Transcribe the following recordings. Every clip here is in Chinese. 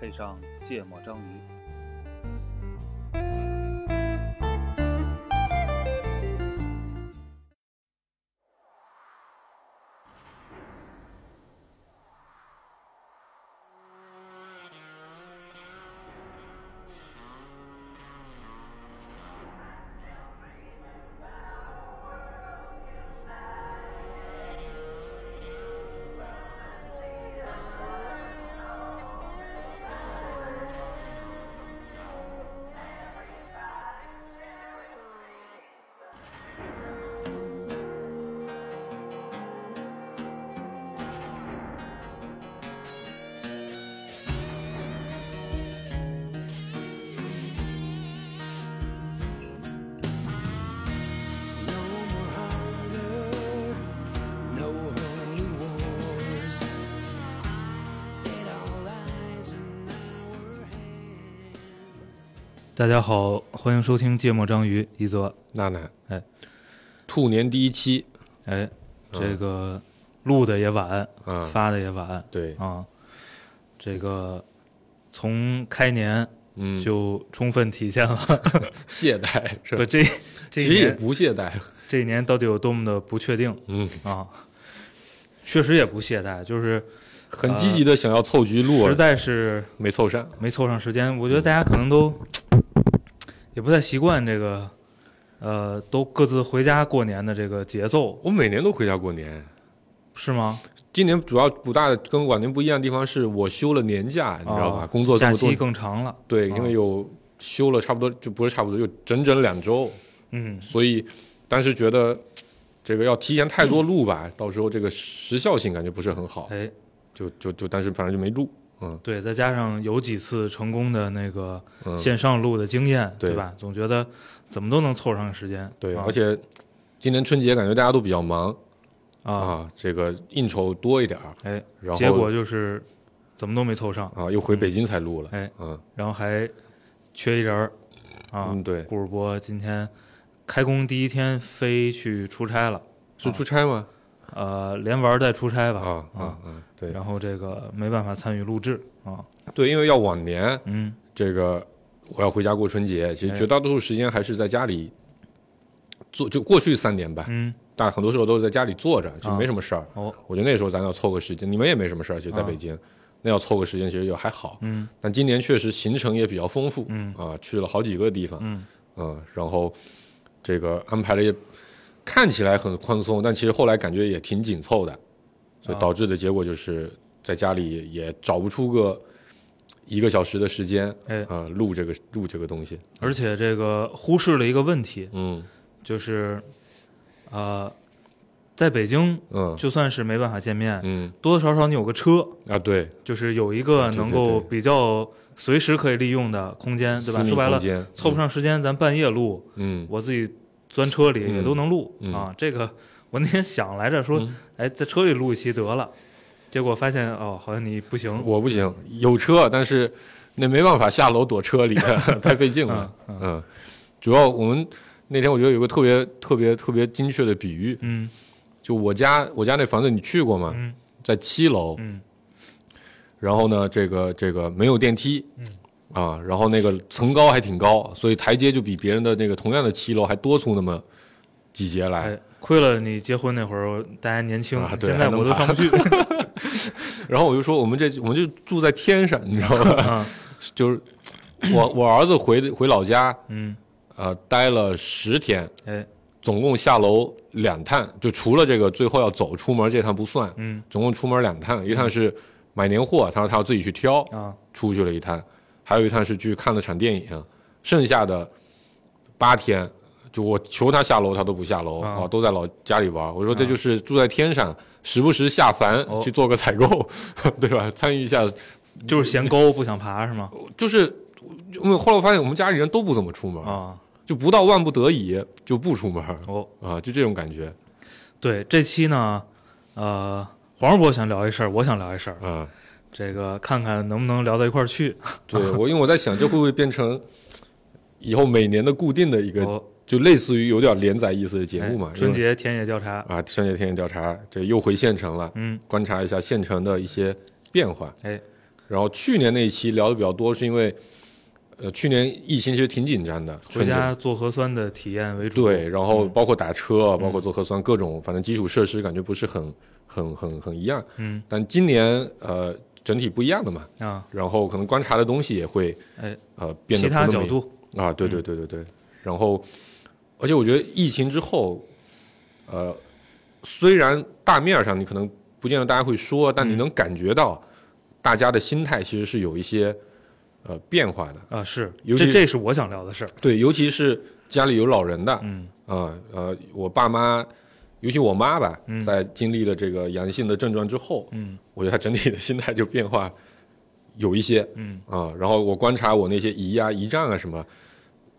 配上芥末章鱼。大家好，欢迎收听芥末章鱼一泽。娜娜，哎，兔年第一期，哎，这个录的也晚，啊，发的也晚。对，啊。这个从开年嗯，就充分体现了，懈怠是吧？不这这其实也不懈怠，这一年到底有多么的不确定。嗯，啊。确实也不懈怠，就是很积极的想要凑局录，实在是没凑上，没凑上时间。我觉得大家可能都也不太习惯这个，呃，都各自回家过年的这个节奏，我每年都回家过年。是吗？今年主要不大的跟往年不一样的地方是我休了年假，你知道吧？啊工作这么多假期，更长了。对，啊因为有休了差不多，就不是差不多，就整整两周，嗯，所以当时觉得这个要提前太多录吧，到时候这个时效性感觉不是很好，哎，就就就当时反正就没录，嗯对，再加上有几次成功的那个嗯，线上录的经验，对吧？总觉得怎么都能凑上时间。对，啊而且今年春节感觉大家都比较忙啊，啊，这个应酬多一点儿，哎，然后结果就是怎么都没凑上，啊又回北京才录了，哎，嗯然后还缺一人儿啊。嗯对，顾主播今天开工第一天飞去出差了，是出差吗？呃，连玩带出差吧。啊啊嗯，对然后这个没办法参与录制啊，对，因为要往年嗯，这个我要回家过春节，其实哎绝大多数时间还是在家里做，就过去三年吧，嗯，但很多时候都是在家里坐着，就没什么事儿。哦，我觉得那时候咱要凑个时间，你们也没什么事儿，其实在啊北京，那要凑个时间其实就还好。嗯但今年确实行程也比较丰富，嗯啊，去了好几个地方，嗯嗯，然后这个安排了也看起来很宽松，但其实后来感觉也挺紧凑的，所以啊。导致的结果就是在家里也找不出个一个小时的时间，哎。啊、录这个录这个东西，而且这个忽视了一个问题，嗯。就是呃，在北京嗯。就算是没办法见面，嗯。多多少少你有个车，啊，对，就是有一个能够比较随时可以利用的空间，对吧？说白了，凑不，上时间，咱半夜录，嗯。我自己钻车里嗯也都能录、嗯啊。这个我那天想来着，说，嗯哎，在车里录一期得了，结果发现哦，好像你不行。我不行，有车，但是那没办法下楼躲车里，太费劲了，嗯，主要我们那天我觉得有个特别特别特别精确的比喻，嗯就我家我家那房子你去过吗？嗯在七楼，嗯然后呢，这个这个没有电梯，嗯啊，然后那个层高还挺高，所以台阶就比别人的那个同样的七楼还多出那么几节来。哎，亏了你结婚那会儿大家年轻，啊对现在我都上不去。然后我就说，我们这我们就住在天上，你知道吧？啊就是我我儿子回回老家，嗯，呃，待了十天，哎总共下楼两趟，就除了这个最后要走出门这趟不算，嗯总共出门两趟，一趟是买年货，他说他要自己去挑，啊出去了一趟，还有一趟是去看了场电影，剩下的八天，就我求他下楼，他都不下楼啊啊，都在老家里玩。我说这就是住在天上，时不时下凡哦去做个采购，对吧？参与一下，就是 嫌高不想爬是吗？就是因为后来我发现我们家里人都不怎么出门，啊就不到万不得已就不出门哦，啊，就这种感觉对，这期呢，呃，黄世博想聊一事儿，我想聊一事儿，啊。这个看看能不能聊到一块儿去。对我，因为我在想，这会不会变成以后每年的固定的一个，哦就类似于有点连载意思的节目嘛？哎春节田野调查，啊，春节田野调查，这又回县城了，嗯，观察一下县城的一些变化。哎，然后去年那一期聊的比较多，是因为呃去年疫情其实挺紧张的，回家做核酸的体验为主。对，然后包括打车，嗯包括做核酸，各种反正基础设施感觉不是很很很很一样。嗯但今年呃整体不一样的嘛，啊，然后可能观察的东西也会哎呃变得其他角度，啊，对对对对对，然后而且我觉得疫情之后，呃，虽然大面上你可能不见得大家会说，但你能感觉到大家的心态其实是有一些呃变化的。啊，是，尤其这这是我想聊的事儿。对，尤其是家里有老人的，嗯。啊呃，我爸妈，尤其我妈吧，嗯。在经历了这个阳性的症状之后，嗯我觉得他整体的心态就变化有一些嗯啊。然后我观察我那些姨啊、姨丈啊什么，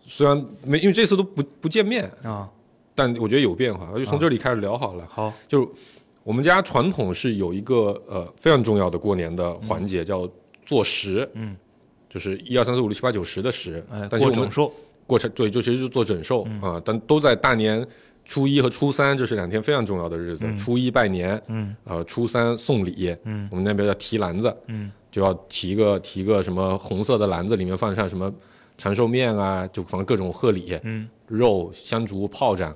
虽然没因为这次都不不见面，啊，但我觉得有变化。我就从啊这里开始聊好了。好，就是我们家传统是有一个呃非常重要的过年的环节，叫做十，嗯，就是一二三四五六七八九十的十，哎，过整寿，过程对，就其实就是做整寿、嗯啊，但都在大年初一和初三，这是两天非常重要的日子。嗯。初一拜年，嗯。呃，初三送礼，嗯。我们那边叫提篮子，嗯。就要提个提个什么红色的篮子，里面放上什么长寿面啊，就放各种贺礼，嗯。肉、香烛、炮仗，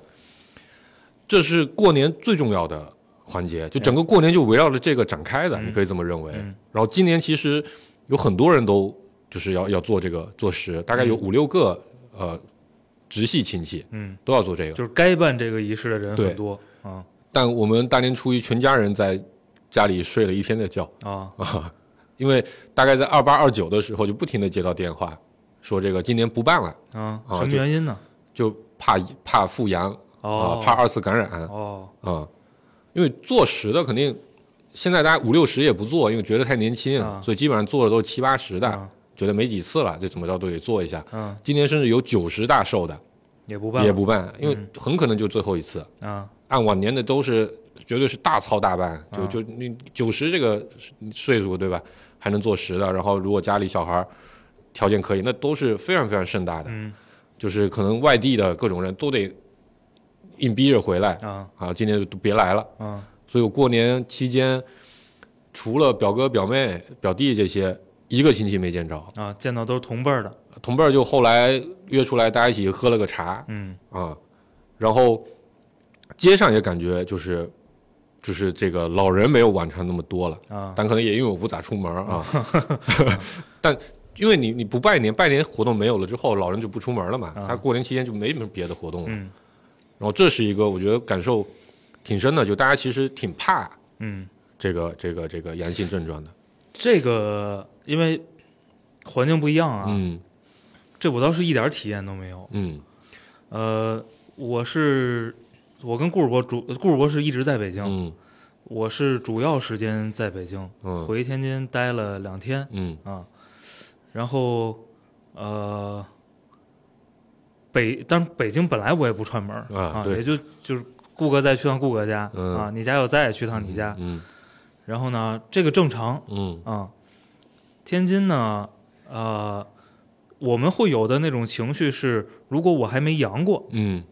这是过年最重要的环节，就整个过年就围绕着这个展开的，嗯。你可以这么认为。嗯。然后今年其实有很多人都就是要要做这个做实，大概有五六个呃直系亲戚嗯，都要做这个。就是该办这个仪式的人很多啊。但我们大年初一全家人在家里睡了一天的觉。啊。啊，因为大概在二八二九的时候就不停的接到电话，说这个今年不办了，啊，什么原因呢？就怕怕复阳啊哦，，怕二次感染。哦，啊，因为做实的肯定现在大家五六十也不做，因为觉得太年轻，啊。所以基本上做的都是七八十的，啊。觉得没几次了，这怎么着都得做一下。嗯，今年甚至有九十大寿的也不办也不办，因为嗯。很可能就最后一次。啊。按往年的都是绝对是大操大办，就啊。就你九十这个岁数对吧，还能做十的，然后如果家里小孩儿条件可以，那都是非常非常盛大的，嗯。就是可能外地的各种人都得硬逼着回来啊。啊，今年就都别来了。啊。所以我过年期间，除了表哥、表妹、表弟这些，一个亲戚没见着，啊，见到都是同辈儿的，同辈儿就后来约出来，大家一起喝了个茶。嗯。啊，然后街上也感觉就是就是这个老人没有往常那么多了，啊。但可能也因为我不咋出门儿啊，但因为你你不拜年，拜年活动没有了之后，老人就不出门了嘛，啊。他过年期间就没什么别的活动了，嗯。然后这是一个我觉得感受挺深的，就大家其实挺怕嗯，这个这个这个阳性症状的。这个因为环境不一样啊，嗯这我倒是一点体验都没有。嗯呃，我是我跟顾主播主顾主播是一直在北京，嗯我是主要时间在北京，嗯回天津待了两天嗯啊，然后呃。北，但是北京本来我也不串门儿啊也就就是顾哥再去趟顾哥家、嗯啊，你家有再也去趟你家，嗯然后呢，这个正常嗯啊。天津呢，呃，我们会有的那种情绪是，如果我还没阳过嗯，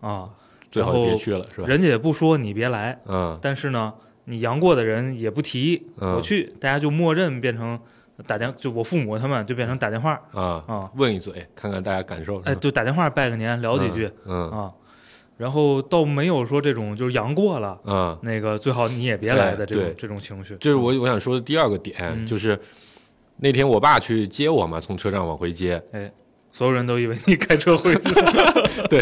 啊，最好别去了，是吧？人家也不说你别来，嗯。但是呢，你阳过的人也不提嗯。我去，大家就默认变成打电，就我父母他们就变成打电话。啊，啊，问一嘴，看看大家感受。哎，就打电话拜个年，聊几句嗯啊，然后倒没有说这种就是阳过了。嗯，那个最好你也别来的这种对。这种情绪，这是我我想说的第二个点，嗯。就是那天我爸去接我嘛，从车站往回接，所有人都以为你开车回去，对。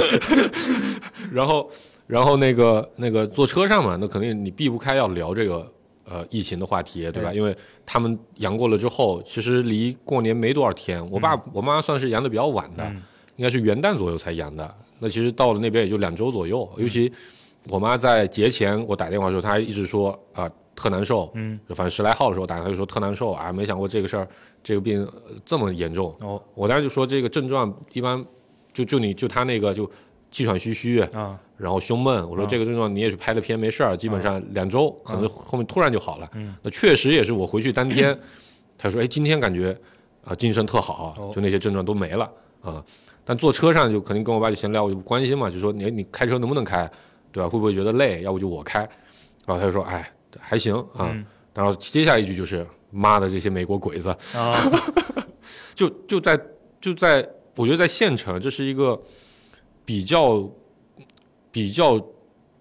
然后然后那个那个坐车上嘛，那肯定你避不开要聊这个呃疫情的话题，对吧？对因为他们阳过了之后，其实离过年没多少天，我爸、我妈算是阳的比较晚的，嗯。应该是元旦左右才阳的。那其实到了那边也就两周左右，尤其我妈在节前我打电话的时候，她一直说啊、特难受，嗯，反正十来号的时候打，他就说特难受啊，没想过这个事儿这个病呃这么严重。哦我当时就说这个症状一般就就你就他那个就气喘吁吁，啊，然后胸闷，我说啊这个症状你也去拍了片没事儿，基本上两周可能后面突然就好了。嗯那确实也是我回去当天，他说哎今天感觉啊精神特好哦，就那些症状都没了啊。但坐车上就肯定跟我爸就闲聊，我就关心嘛，就说你你开车能不能开，对吧？会不会觉得累？要不就我开。然后他就说哎还行啊。嗯。然后接下来一句就是妈的这些美国鬼子，啊，就就在就在，我觉得在县城，这是一个比较比较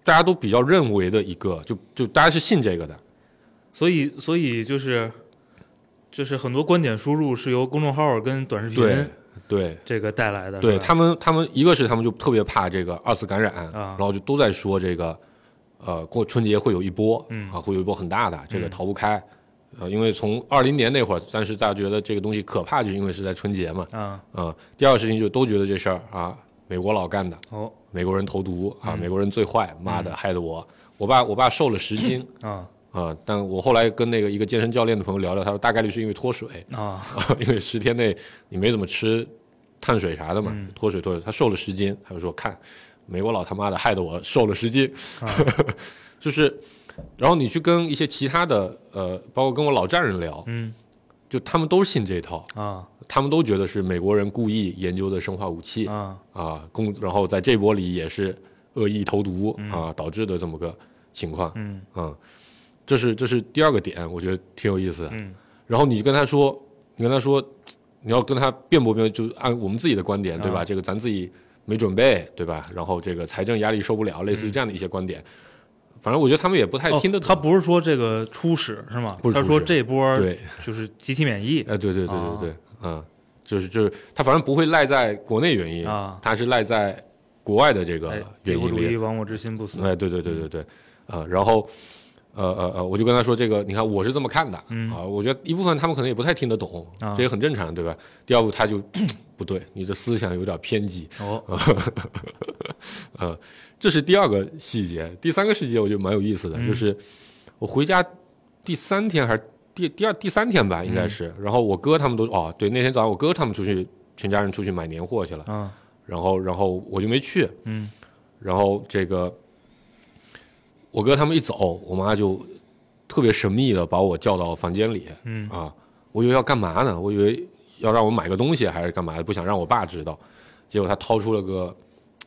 大家都比较认为的一个，就就大家是信这个的，所以所以就是就是很多观点输入是由公众号跟短视频对对这个带来的，对他们他们一个是他们就特别怕这个二次感染，啊然后就都在说这个呃过春节会有一波，嗯。啊会有一波很大的，这个嗯。逃不开。呃，因为从二零年那会儿，但是大家觉得这个东西可怕，就是因为是在春节嘛，啊。呃、第二个事情就都觉得这事儿啊，美国老干的，哦。美国人投毒啊，嗯。美国人最坏，妈的，害得我，我爸我爸瘦了十斤 啊。啊，但我后来跟那个一个健身教练的朋友聊聊，他说大概率是因为脱水，啊。因为十天内你没怎么吃碳水啥的嘛，嗯。脱水脱水，他瘦了十斤，他就说看美国佬他妈的害得我瘦了十斤，啊。就是，然后你去跟一些其他的呃，包括跟我老丈人聊，嗯。就他们都信这套，啊。他们都觉得是美国人故意研究的生化武器啊。啊，公然后在这波里也是恶意投毒嗯。啊导致的这么个情况，嗯。啊，这是这是第二个点，我觉得挺有意思的。嗯。然后你跟他说，你跟他说，你要跟他辩驳辩驳，就按我们自己的观点，对吧？啊。这个咱自己没准备，对吧？然后这个财政压力受不了，类似于这样的一些观点，反正我觉得他们也不太听得懂。哦他不是说这个初始是吗？他说不是他说这波对，就是集体免疫。哎，对对对对啊。对，嗯，就是就是他反正不会赖在国内原因，啊，他是赖在国外的这个原因里。国主义。亡我之心不死，哎，对对对对对，啊，然后，呃呃呃，我就跟他说这个，你看我是这么看的，嗯啊，我觉得一部分他们可能也不太听得懂，啊这也很正常，对吧？第二步他就不对，你的思想有点偏激，哦 呃，这是第二个细节。第三个细节我觉得蛮有意思的，嗯就是我回家第三天还是第第二第三天吧，应该是，然后我哥他们都哦，对，那天早上我哥他们出去，全家人出去买年货去了，啊然后然后我就没去，嗯然后这个我哥他们一走，我妈就特别神秘的把我叫到房间里嗯啊，我以为要干嘛呢？我以为要让我买个东西还是干嘛的，不想让我爸知道。结果他掏出了个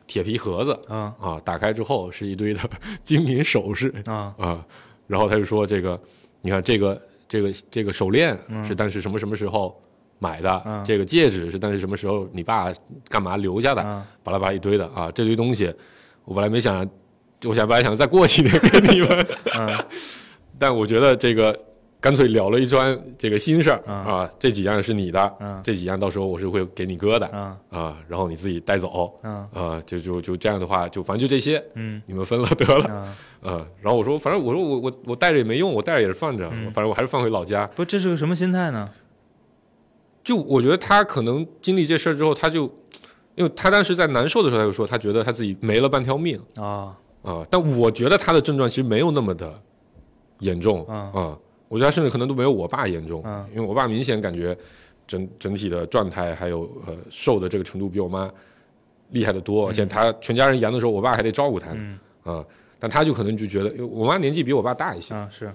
铁皮盒子啊啊，打开之后是一堆的 金银首饰啊啊，然后他就说这个，你看这个这个这个手链是当时什么什么时候买的，嗯这个戒指是当时什么时候你爸干嘛留下的，嗯巴拉巴拉一堆的啊，这堆东西，我本来没想，我想本来想再过几年给你们，嗯 但我觉得这个干脆了了一桩这个心事儿嗯啊，这几样是你的，嗯这几样到时候我是会给你哥的嗯啊，然后你自己带走嗯啊，就就就这样的话，就反正就这些，嗯你们分了得了啊，啊。然后我说，反正我说我我我带着也没用，我带着也是放着，嗯反正我还是放回老家。不，这是个什么心态呢？就我觉得他可能经历这事儿之后，他就因为他当时在难受的时候，他就说他觉得他自己没了半条命。啊啊，但我觉得他的症状其实没有那么的严重嗯。啊，我觉得他甚至可能都没有我爸严重，嗯。因为我爸明显感觉整整体的状态还有呃瘦的这个程度比我妈厉害的多，而且他全家人阳的时候，我爸还得照顾他啊，但他就可能就觉得，因为我妈年纪比我爸大一些，啊是，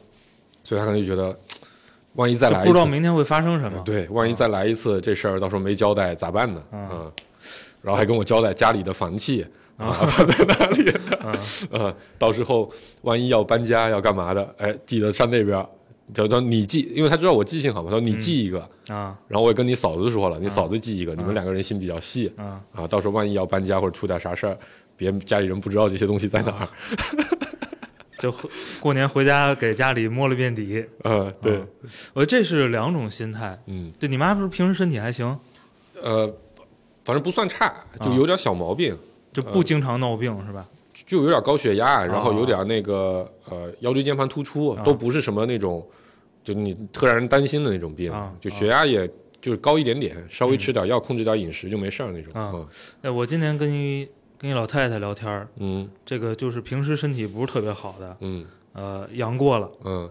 所以他可能就觉得，万一再来不知道明天会发生什么。对，万一再来一次这事儿，到时候没交代咋办呢？嗯。啊，然后还跟我交代家里的房契啊 放在哪里。嗯。呃，到时候万一要搬家要干嘛的，哎，记得上那边儿，就说你记，因为他知道我记性好嘛，他说你记一个，啊。然后我也跟你嫂子说了，你嫂子记一个，你们两个人心比较细啊。啊，到时候万一要搬家或者出点啥事儿，别家里人不知道这些东西在哪儿，就过年回家给家里摸了遍底。呃，对，我觉得这是两种心态。嗯，对你妈不是平时身体还行，呃，反正不算差，就啊。有点小毛病，就不经常闹病是吧？就有点高血压，然后有点那个呃腰椎间盘突出，啊都不是什么那种，就你特让人担心的那种病啊，就血压也就是高一点点，稍微吃点药，控制点饮食就没事儿那种。啊嗯哎，我今天跟一跟一老太太聊天儿，嗯这个就是平时身体不是特别好的，嗯呃，阳过了，嗯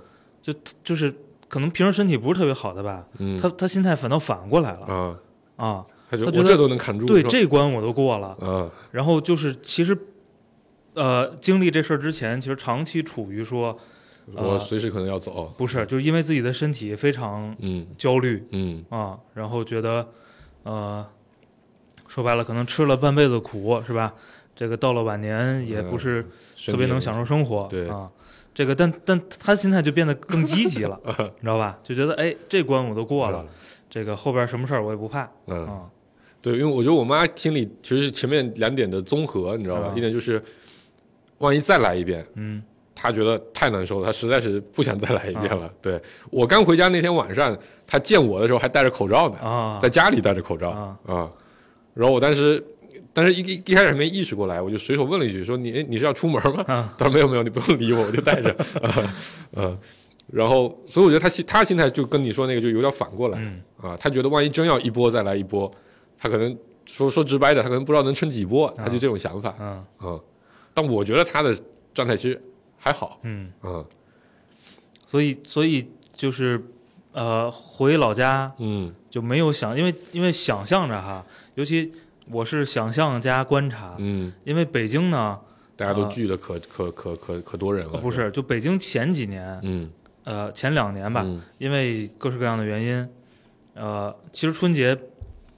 就是可能平时身体不是特别好的吧，嗯，她她心态反倒反过来了啊，啊。他觉得我这都能扛住，对这关我都过了，啊然后就是其实，呃，经历这事儿之前，其实长期处于说我随时可能要走。不是，就是因为自己的身体非常嗯焦虑嗯啊，然后觉得，呃，说白了，可能吃了半辈子苦，是吧？这个到了晚年也不是特别能享受生活，对啊。这个但但他心态就变得更积极了，你知道吧？就觉得哎，这关我都过了，这个后边什么事儿我也不怕嗯，嗯，啊。对，因为我觉得我妈心里其实是前面两点的综合，你知道吧？啊一点就是，万一再来一遍，嗯她觉得太难受了，她实在是不想再来一遍啊了。对我刚回家那天晚上，她见我的时候还戴着口罩呢，啊在家里戴着口罩啊啊。然后我当时，但是一一一开始还没意识过来，我就随手问了一句，说你哎你是要出门吗？啊他说没有没有，你不用理我，我就戴着。啊嗯，然后所以我觉得他心他心态就跟你说那个就有点反过来、嗯啊，他觉得万一真要一波再来一波，他可能说说直白的，他可能不知道能撑几波，他就这种想法。嗯嗯，但我觉得他的状态其实还好。嗯，嗯。所以所以就是呃回老家嗯。就没有想，因为因为想象着哈，尤其我是想象加观察，嗯，因为北京呢、大家都啊聚的可、可可可可多人了。呃不是，就北京前几年，嗯，呃前两年吧，嗯。因为各式各样的原因，呃，其实春节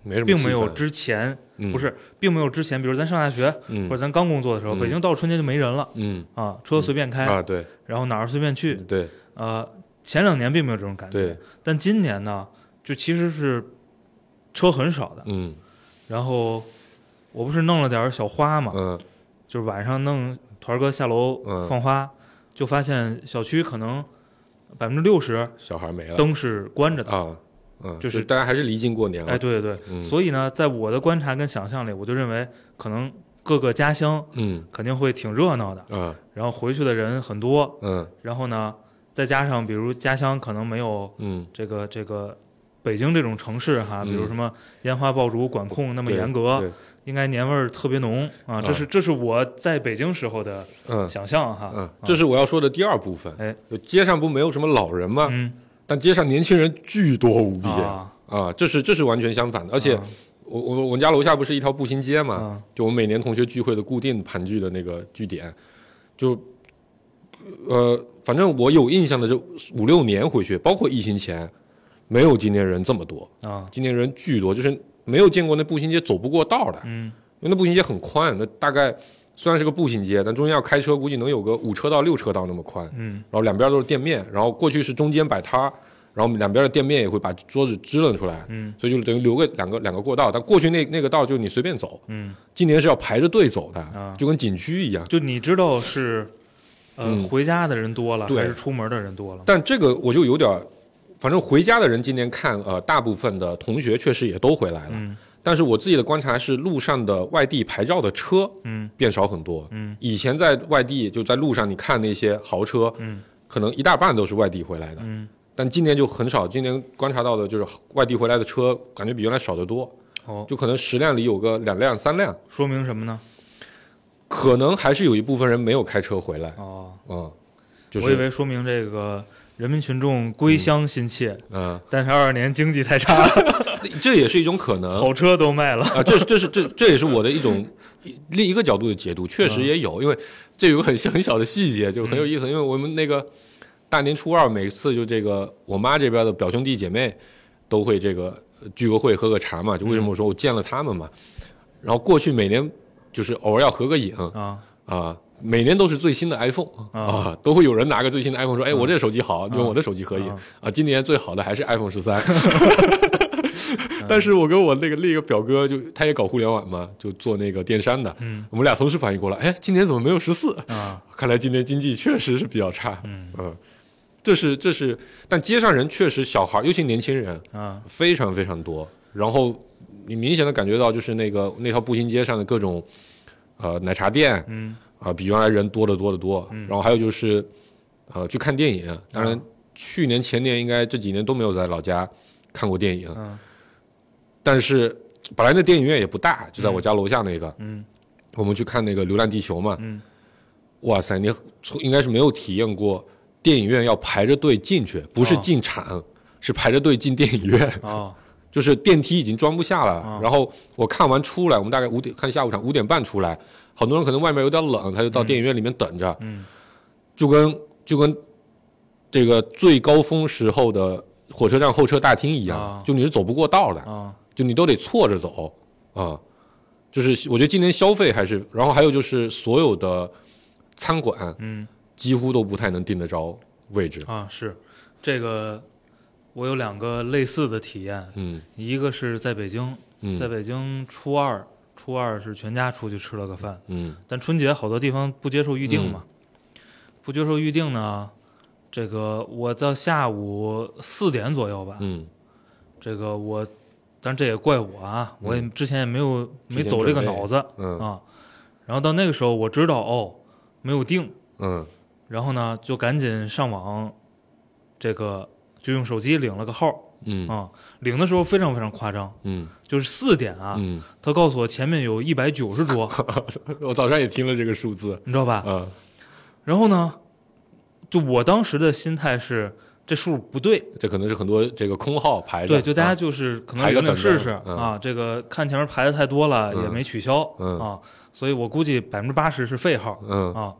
没什么并没有之前，嗯不是，并没有之前，比如咱上大学嗯或者咱刚工作的时候，嗯北京到春节就没人了嗯啊，车随便开，啊对然后哪儿随便去，对。呃，前两年并没有这种感觉，对。但今年呢，就其实是车很少的，嗯。然后我不是弄了点儿小花嘛，嗯就是晚上弄团儿哥下楼嗯放花，就发现小区可能百分之六十小孩没了灯是关着的。啊嗯，就是大家还是离近过年了。哎，对对对，嗯。所以呢，在我的观察跟想象里，我就认为可能各个家乡嗯。肯定会挺热闹的，嗯。然后回去的人很多，嗯。然后呢，再加上比如家乡可能没有嗯。这个这个北京这种城市哈，嗯比如什么烟花爆竹管控那么严格，对。应该年味儿特别浓啊，这是这是我在北京时候的嗯。想象哈，嗯，这是我要说的第二部分。哎，街上不没有什么老人吗？嗯但街上年轻人巨多无比啊，啊，这是这是完全相反的。而且啊。我我我们家楼下不是一条步行街嘛，啊。就我们每年同学聚会的固定盘踞的那个据点，就呃，反正我有印象的这五六年回去，包括疫情前，没有今年人这么多，啊。今年人巨多，就是没有见过那步行街走不过道的，嗯。因为那步行街很宽，那大概虽然是个步行街，但中间要开车，估计能有个五车道六车道那么宽，嗯然后两边都是店面，然后过去是中间摆摊儿，然后两边的店面也会把桌子支棱出来，嗯所以就等于留个两个两个过道，但过去那那个道就你随便走，嗯，今年是要排着队走的，啊就跟景区一样。就你知道是呃嗯回家的人多了，还是出门的人多了？但这个我就有点，反正回家的人今年看，呃，大部分的同学确实也都回来了，嗯但是我自己的观察是，路上的外地牌照的车嗯。变少很多。嗯。以前在外地就在路上，你看那些豪车，嗯。可能一大半都是外地回来的，嗯，但今年就很少。今年观察到的就是外地回来的车，感觉比原来少得多，哦，就可能十辆里有个两辆、三辆，说明什么呢？可能还是有一部分人没有开车回来，哦，嗯，就是我以为说明这个人民群众归乡心切，嗯，但是二二年经济太差了，这也是一种可能。好车都卖了。啊，这是这是这这也是我的一种另一个角度的解读，确实也有，因为这有个很很小的细节，就是很有意思。因为我们那个大年初二，每次就这个我妈这边的表兄弟姐妹都会这个呃聚个会喝个茶嘛，就为什么我说我见了他们嘛。然后过去每年就是偶尔要合个影啊啊。每年都是最新的 iPhone 啊，都会有人拿个最新的 iPhone 说：“哎，我这手机好，用我的手机可以。啊啊。”今年最好的还是 iPhone 十三，但是我跟我那个另一个表哥就他也搞互联网嘛，就做那个电商的，嗯。我们俩同时反应过来，哎，今年怎么没有十四？啊。看来今年经济确实是比较差，嗯。这是这是，但街上人确实小孩，尤其年轻人啊。非常非常多，然后你明显的感觉到就是那个那条步行街上的各种呃奶茶店，嗯啊、比原来人多得多得多。然后还有就是，呃，去看电影。当然，去年前年应该这几年都没有在老家看过电影。嗯但是本来那电影院也不大，就在我家楼下那个。嗯我们去看那个《流浪地球》嘛。嗯哇塞，你应该是没有体验过电影院要排着队进去，不是哦进场，是排着队进电影院。哦 就是电梯已经装不下了。啊然后我看完出来，我们大概五点看下午场，五点半出来，很多人可能外面有点冷，他就到电影院里面等着，嗯就跟就跟这个最高峰时候的火车站候车大厅一样，啊。就你是走不过道的，啊。就你都得错着走啊。就是我觉得今年消费还是，然后还有就是所有的餐馆嗯。几乎都不太能订得着位置。啊，是。这个，我有两个类似的体验，嗯。一个是在北京，嗯。在北京初二，初二是全家出去吃了个饭，嗯但春节好多地方不接受预定嘛，不接受预定呢，这个我到下午四点左右吧，嗯。这个我，但这也怪我啊，我之前也没有没走这个脑子嗯。啊，然后到那个时候我知道哦没有定，嗯。然后呢就赶紧上网，这个就用手机领了个号嗯啊，领的时候非常非常夸张，嗯就是四点啊，嗯，他告诉我前面有一百九十桌，我早上也听了这个数字。你知道吧？嗯然后呢，就我当时的心态是这数不对，这可能是很多这个空号排着。对，就大家啊就是可能排个领领试试啊，这个看前面排的太多了嗯也没取消嗯啊，所以我估计百分之八十是废号嗯啊。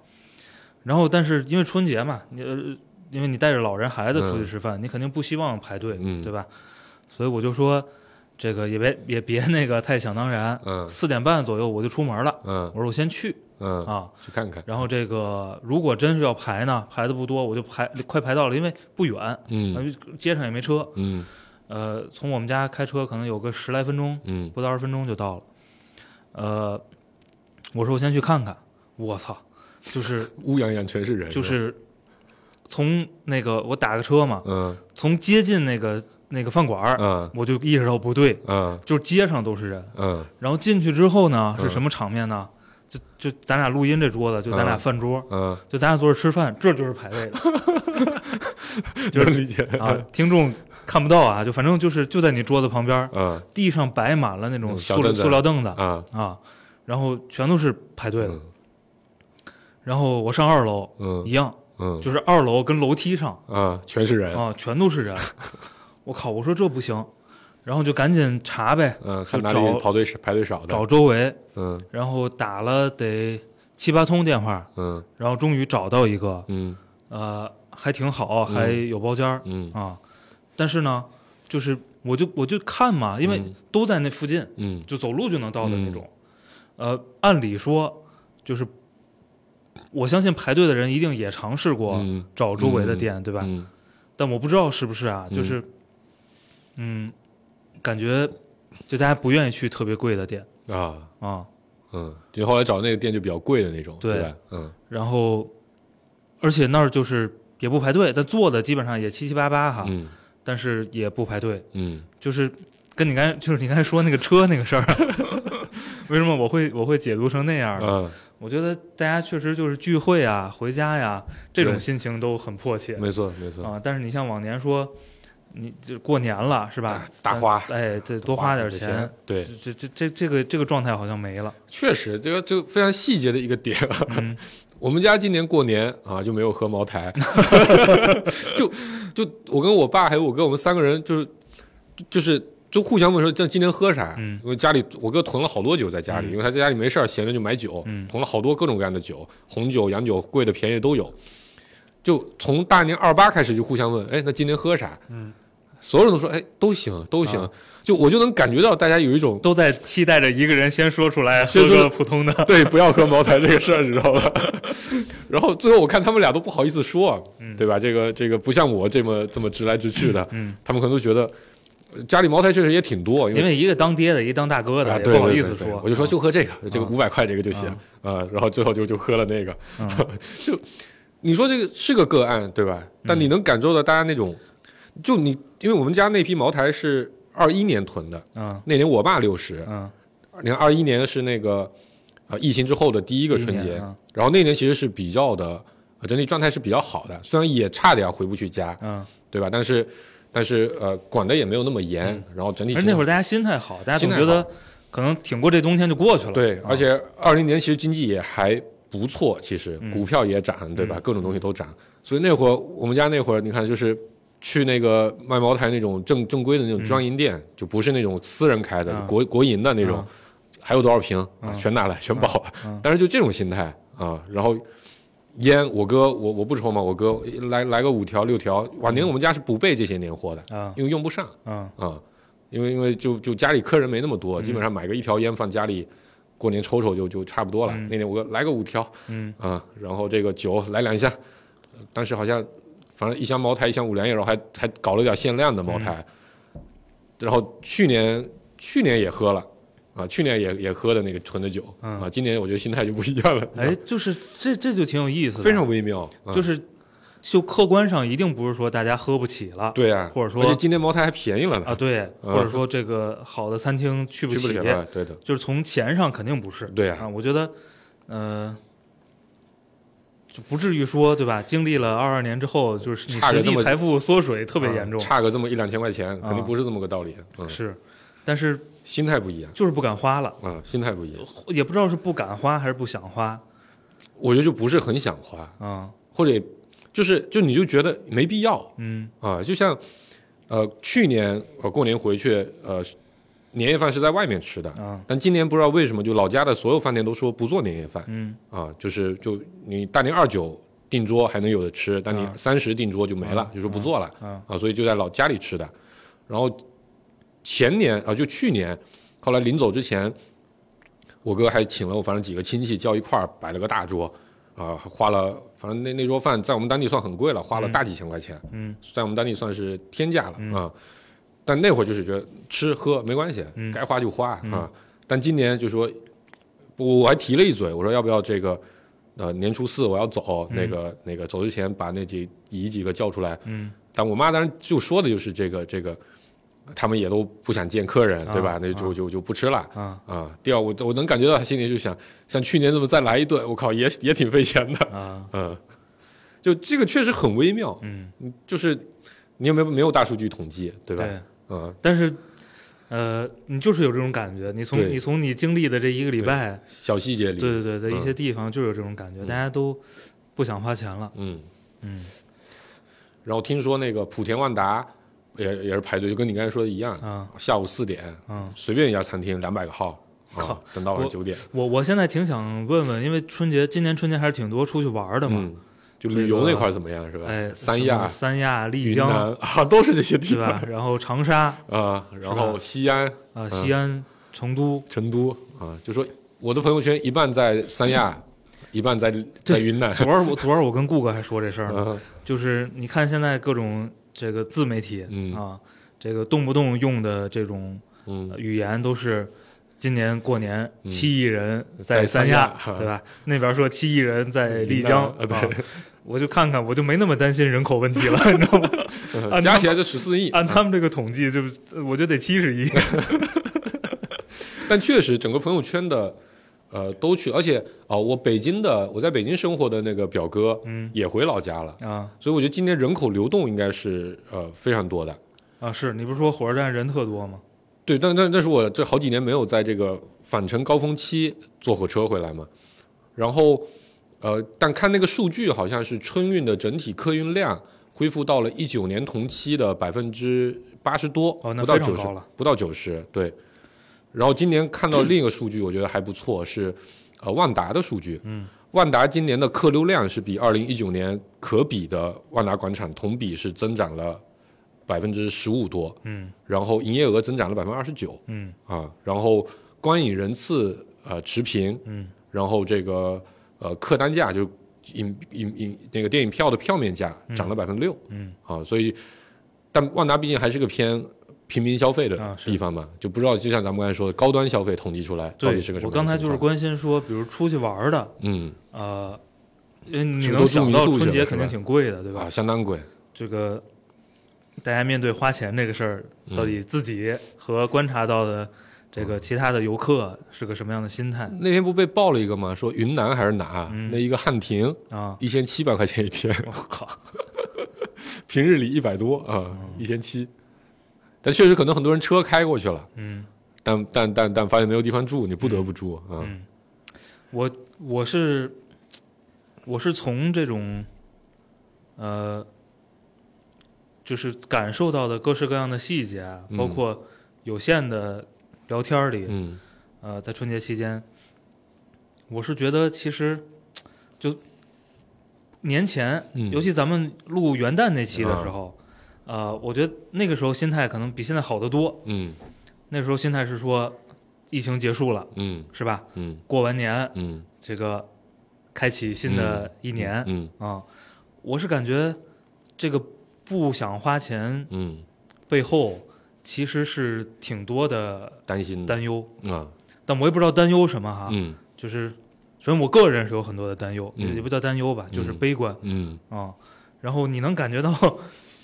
然后，但是因为春节嘛，你呃因为你带着老人孩子出去吃饭，你肯定不希望排队，嗯对吧？所以我就说，这个也别也别那个太想当然，嗯四点半左右我就出门了，嗯我说我先去嗯，啊。去看看。然后这个如果真是要排呢，排的不多，我就排快排到了，因为不远，嗯呃街上也没车，嗯呃，从我们家开车可能有个十来分钟，嗯不到二十分钟就到了。呃，我说我先去看看，我操，就是 乌泱泱全是人。就是从那个我打个车嘛，嗯。从接近那个那个饭馆我就意识到不对，嗯。就是街上都是人。嗯。然后进去之后呢，嗯。是什么场面呢？就就咱俩录音这桌子，就咱俩嗯。饭桌，嗯，就咱俩坐着吃饭，这就是排位的 就是能理解。啊。听众看不到啊，就反正就是就在你桌子旁边，嗯。地上摆满了那种塑料塑料凳子啊啊，然后全都是排队的。嗯。然后我上二楼嗯。一样，嗯就是二楼跟楼梯上啊，全是人。啊，全都是人。我靠！我说这不行，然后就赶紧查呗，嗯，看就哪里找跑队是排队少的。找周围，嗯然后打了得七八通电话，嗯然后终于找到一个，嗯呃，还挺好，还有包间儿嗯啊。但是呢，就是我就我就看嘛，因为嗯都在那附近，嗯就走路就能到的那种。呃，按理说就是，我相信排队的人一定也尝试过嗯，找周围的店，对吧？嗯但我不知道是不是啊，就是，嗯，感觉就大家不愿意去特别贵的店啊啊，嗯，你后来找那个店就比较贵的那种，对？嗯然后而且那儿就是也不排队，但坐的基本上也七七八八哈，嗯但是也不排队，嗯就是跟你刚才就是你刚才说那个车那个事儿，为什么我会我会解读成那样呢？嗯，我觉得大家确实就是聚会啊、回家呀，这种心情都很迫切没错没错，啊。但是你像往年说，你就过年了是吧？大花哎，这多花点钱，，对，这这这这个这个状态好像没了。确实这个就非常细节的一个点。嗯 我们家今年过年啊就没有喝茅台，就就我跟我爸还有我哥，我们三个人就是就是就互相问说这今天喝啥？嗯因为家里我哥囤了好多酒在家里，嗯因为他在家里没事儿闲着就买酒，嗯囤了好多各种各样的酒，红酒、洋酒，贵的便宜都有。就从大年二八开始就互相问，哎，那今天喝啥？嗯，所有人都说，哎，都行，都行。啊就我就能感觉到大家有一种都在期待着一个人先说出来，先说普通的。对不要喝茅台这个事儿，你知道吧？然后最后我看他们俩都不好意思说，嗯对吧？这个这个不像我这么这么直来直去的，嗯，他们可能都觉得呃家里茅台确实也挺多，因为一个当爹的，一个当大哥的，不好意思说。我就说就喝这个，这个啊五百块这个就行啊，然后最后就就喝了那个，嗯。就你说这个是个个案，对吧？但你能感受到大家那种，就你因为我们家那批茅台是二一年囤的，嗯。那年我爸六十，嗯，你看二一年是那个呃疫情之后的第一个春节，嗯。然后那年其实是比较的呃整体状态是比较好的，虽然也差点回不去家，嗯，对吧？但是但是呃管的也没有那么严，然后整体而那会儿大家心态好，大家总觉得可能挺过这冬天就过去了。对，啊。而且二零年其实经济也还不错，其实嗯。股票也涨，对吧？嗯。各种东西都涨，所以那会儿我们家那会儿，你看就是去那个卖茅台那种正正规的那种专营店，就不是那种私人开的、嗯国国营的那种，嗯还有多少瓶、啊嗯全拿来全包了。嗯但是就这种心态啊，然后烟，我哥我我不抽嘛，我哥来来个五条六条，往年我们家是不备这些年货的，啊因为用不上。嗯。啊，因为因为就就家里客人没那么多，基本上买个一条烟放家里，过年抽抽就就差不多了。嗯。那年我来个五条嗯。啊，然后这个酒来两箱，呃当时好像反正一箱茅台，一箱五粮液，然后还还搞了点限量的茅台。然后去年去年也喝了啊，去年也也喝的那个纯的酒、嗯。啊，今年我觉得心态就不一样了，哎，就是这这就挺有意思的，非常微妙，啊。就是就客观上一定不是说大家喝不起了对啊，或者说而且今年茅台还便宜了呢，啊，对，嗯或者说这个好的餐厅去不起，去不了，对的，就是从钱上肯定不是。对啊。啊，我觉得，呃，就不至于说对吧？经历了二二年之后，就是你实际财富缩水特别严重，啊差个这么一两千块钱，肯定啊不是这么个道理，嗯，是，但是心态不一样，就是不敢花了，啊，心态不一样，也不知道是不敢花还是不想花。我觉得就不是很想花，啊，或者就是就你就觉得没必要。嗯。啊，就像呃去年呃过年回去呃年夜饭是在外面吃的，啊。但今年不知道为什么就老家的所有饭店都说不做年夜饭。嗯。啊，就是就你大年二九订桌还能有的吃，但你啊。三十订桌就没了，就说不做了。啊。啊，所以就在老家里吃的。然后前年啊，就去年，后来临走之前，我哥还请了我反正几个亲戚叫一块儿摆了个大桌，啊，花了反正那那桌饭在我们当地算很贵了，花了大几千块钱，嗯在我们当地算是天价了啊。但那会儿就是觉得吃喝没关系，嗯该花就花啊。但今年就说，我我还提了一嘴，我说要不要这个。呃，年初四我要走，那个那个走之前把那几姨几个叫出来，嗯但我妈当时就说的就是这个这个，他们也都不想见客人，对吧？那就就就不吃了啊啊。第二，我我能感觉到他心里就想，像去年这么再来一顿，我靠，也也挺费钱的，啊 嗯。就这个确实很微妙，嗯，就是你有没有没有大数据统计，对吧？对，嗯，但是。呃，你就是有这种感觉，你从你从你经历的这一个礼拜，小细节里，对对对，在一嗯些地方就有这种感觉，大家都不想花钱了。嗯。嗯然后听说那个莆田万达也也是排队，就跟你刚才说的一样，啊下午四点啊！随便一家餐厅两百个号，靠啊，等到晚上九点，我我现在挺想问问，因为春节今年春节还是挺多出去玩的嘛，嗯，就旅游那块怎么样是吧？哎，三亚、三亚、丽江，啊，都是这些地方？然后长沙啊，然后西安、啊、西安、成都，成都啊，就说我的朋友圈一半在三亚，一半在在云南，昨儿我昨儿我跟顾哥还说这事儿呢，嗯就是你看现在各种这个自媒体、嗯啊，这个动不动用的这种嗯呃语言都是。今年过年，嗯七亿人在三三亚 对吧？那边说七亿人在丽江，我就看看，我就没那么担心人口问题了，你知道吗？按加起来就十四亿，按他们这个统计，就我觉得得七十亿。但确实整个朋友圈的。呃，都去，而且哦、我北京的，我在北京生活的那个表哥，嗯也回老家了，啊所以我觉得今年人口流动应该是呃非常多的。啊，是你不是说火车站人特多吗？对，但但但是我这好几年没有在这个返程高峰期坐火车回来嘛，然后呃，但看那个数据好像是春运的整体客运量恢复到了一九年同期的百分之八十多，哦那不到九十非常高了，不到九十，对。然后今年看到另一个数据，我觉得还不错，是呃万达的数据，嗯，万达今年的客流量是比二零一九年可比的万达广场同比是增长了百分之十五多，嗯。然后营业额增长了百分之二十九。嗯。啊，然后观影人次呃持平，嗯。然后这个呃客单价就影影影那个电影票的票面价涨了百分之六。嗯。啊，所以但万达毕竟还是个偏平民消费的地方嘛，就不知道就像咱们刚才说的高端消费统计出来到底是个，什么我刚才就是关心说，比如出去玩的，嗯。呃，因为你能想到春节肯定挺贵的，对吧？啊相当贵，这个大家面对花钱这个事儿，嗯。到底自己和观察到的这个其他的游客是个什么样的心态？那天不被爆了一个吗？说云南还是哪、嗯。那一个汉庭啊？一千七百块钱一天，我靠，平日里一百多啊，一千七。但确实可能很多人车开过去了，嗯。但但但但发现没有地方住，你不得不住啊。嗯，我我是我是从这种呃，就是感受到的各式各样的细节包括有限的聊天儿里，嗯。呃，在春节期间，我是觉得其实就年前，嗯。尤其咱们录元旦那期的时候，呃，我觉得那个时候心态可能比现在好得多。嗯。那时候心态是说，疫情结束了，嗯是吧？嗯。过完年，嗯。这个开启新的一年嗯啊、嗯我是感觉这个不想花钱嗯，背后其实是挺多的担心担忧，啊，但我也不知道担忧什么哈，嗯。就是首先我个人是有很多的担忧，嗯也不叫担忧吧，就是嗯悲观。嗯。啊、嗯然后你能感觉到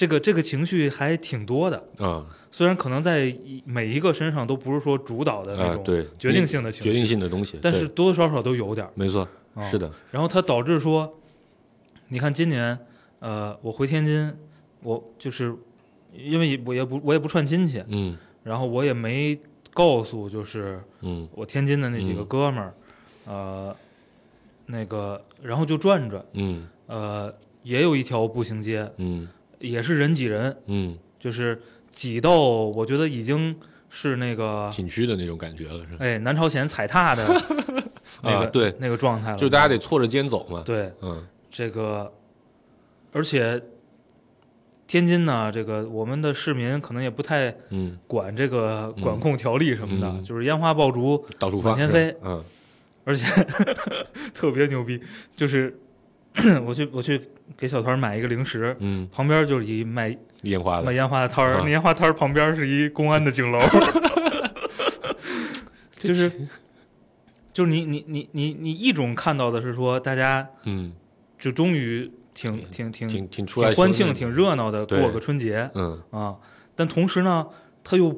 这个这个情绪还挺多的，啊。虽然可能在每一个身上都不是说主导的那啊，种对，决定性的情绪，决定性的东西，但是多多少少都有点儿。没错，啊。是的，然后它导致说，你看今年，呃，我回天津，我就是因为我也不我也不串亲戚，嗯。然后我也没告诉就是嗯。我天津的那几个嗯哥们儿，呃，那个然后就转转，嗯。呃，也有一条步行街，嗯也是人挤人，嗯，就是挤到我觉得已经是那个景区的那种感觉了，是吧？哎南朝鲜踩踏的 那个、啊对。那个状态了，就大家得错着肩走嘛，对。嗯。这个，而且天津呢，这个我们的市民可能也不太嗯，管这个管控条例什么的，嗯。就是烟花爆竹到处放满天飞，嗯。而且 特别牛逼，就是 我去我去给小团买一个零食，嗯，旁边就是一卖烟花的，卖烟花的摊儿，烟花摊儿旁边是一公安的警楼，就是就是你你你你你一种看到的是说大家嗯，就终于挺挺挺挺挺出来欢庆、挺热闹的过个春节嗯，啊，但同时呢，他又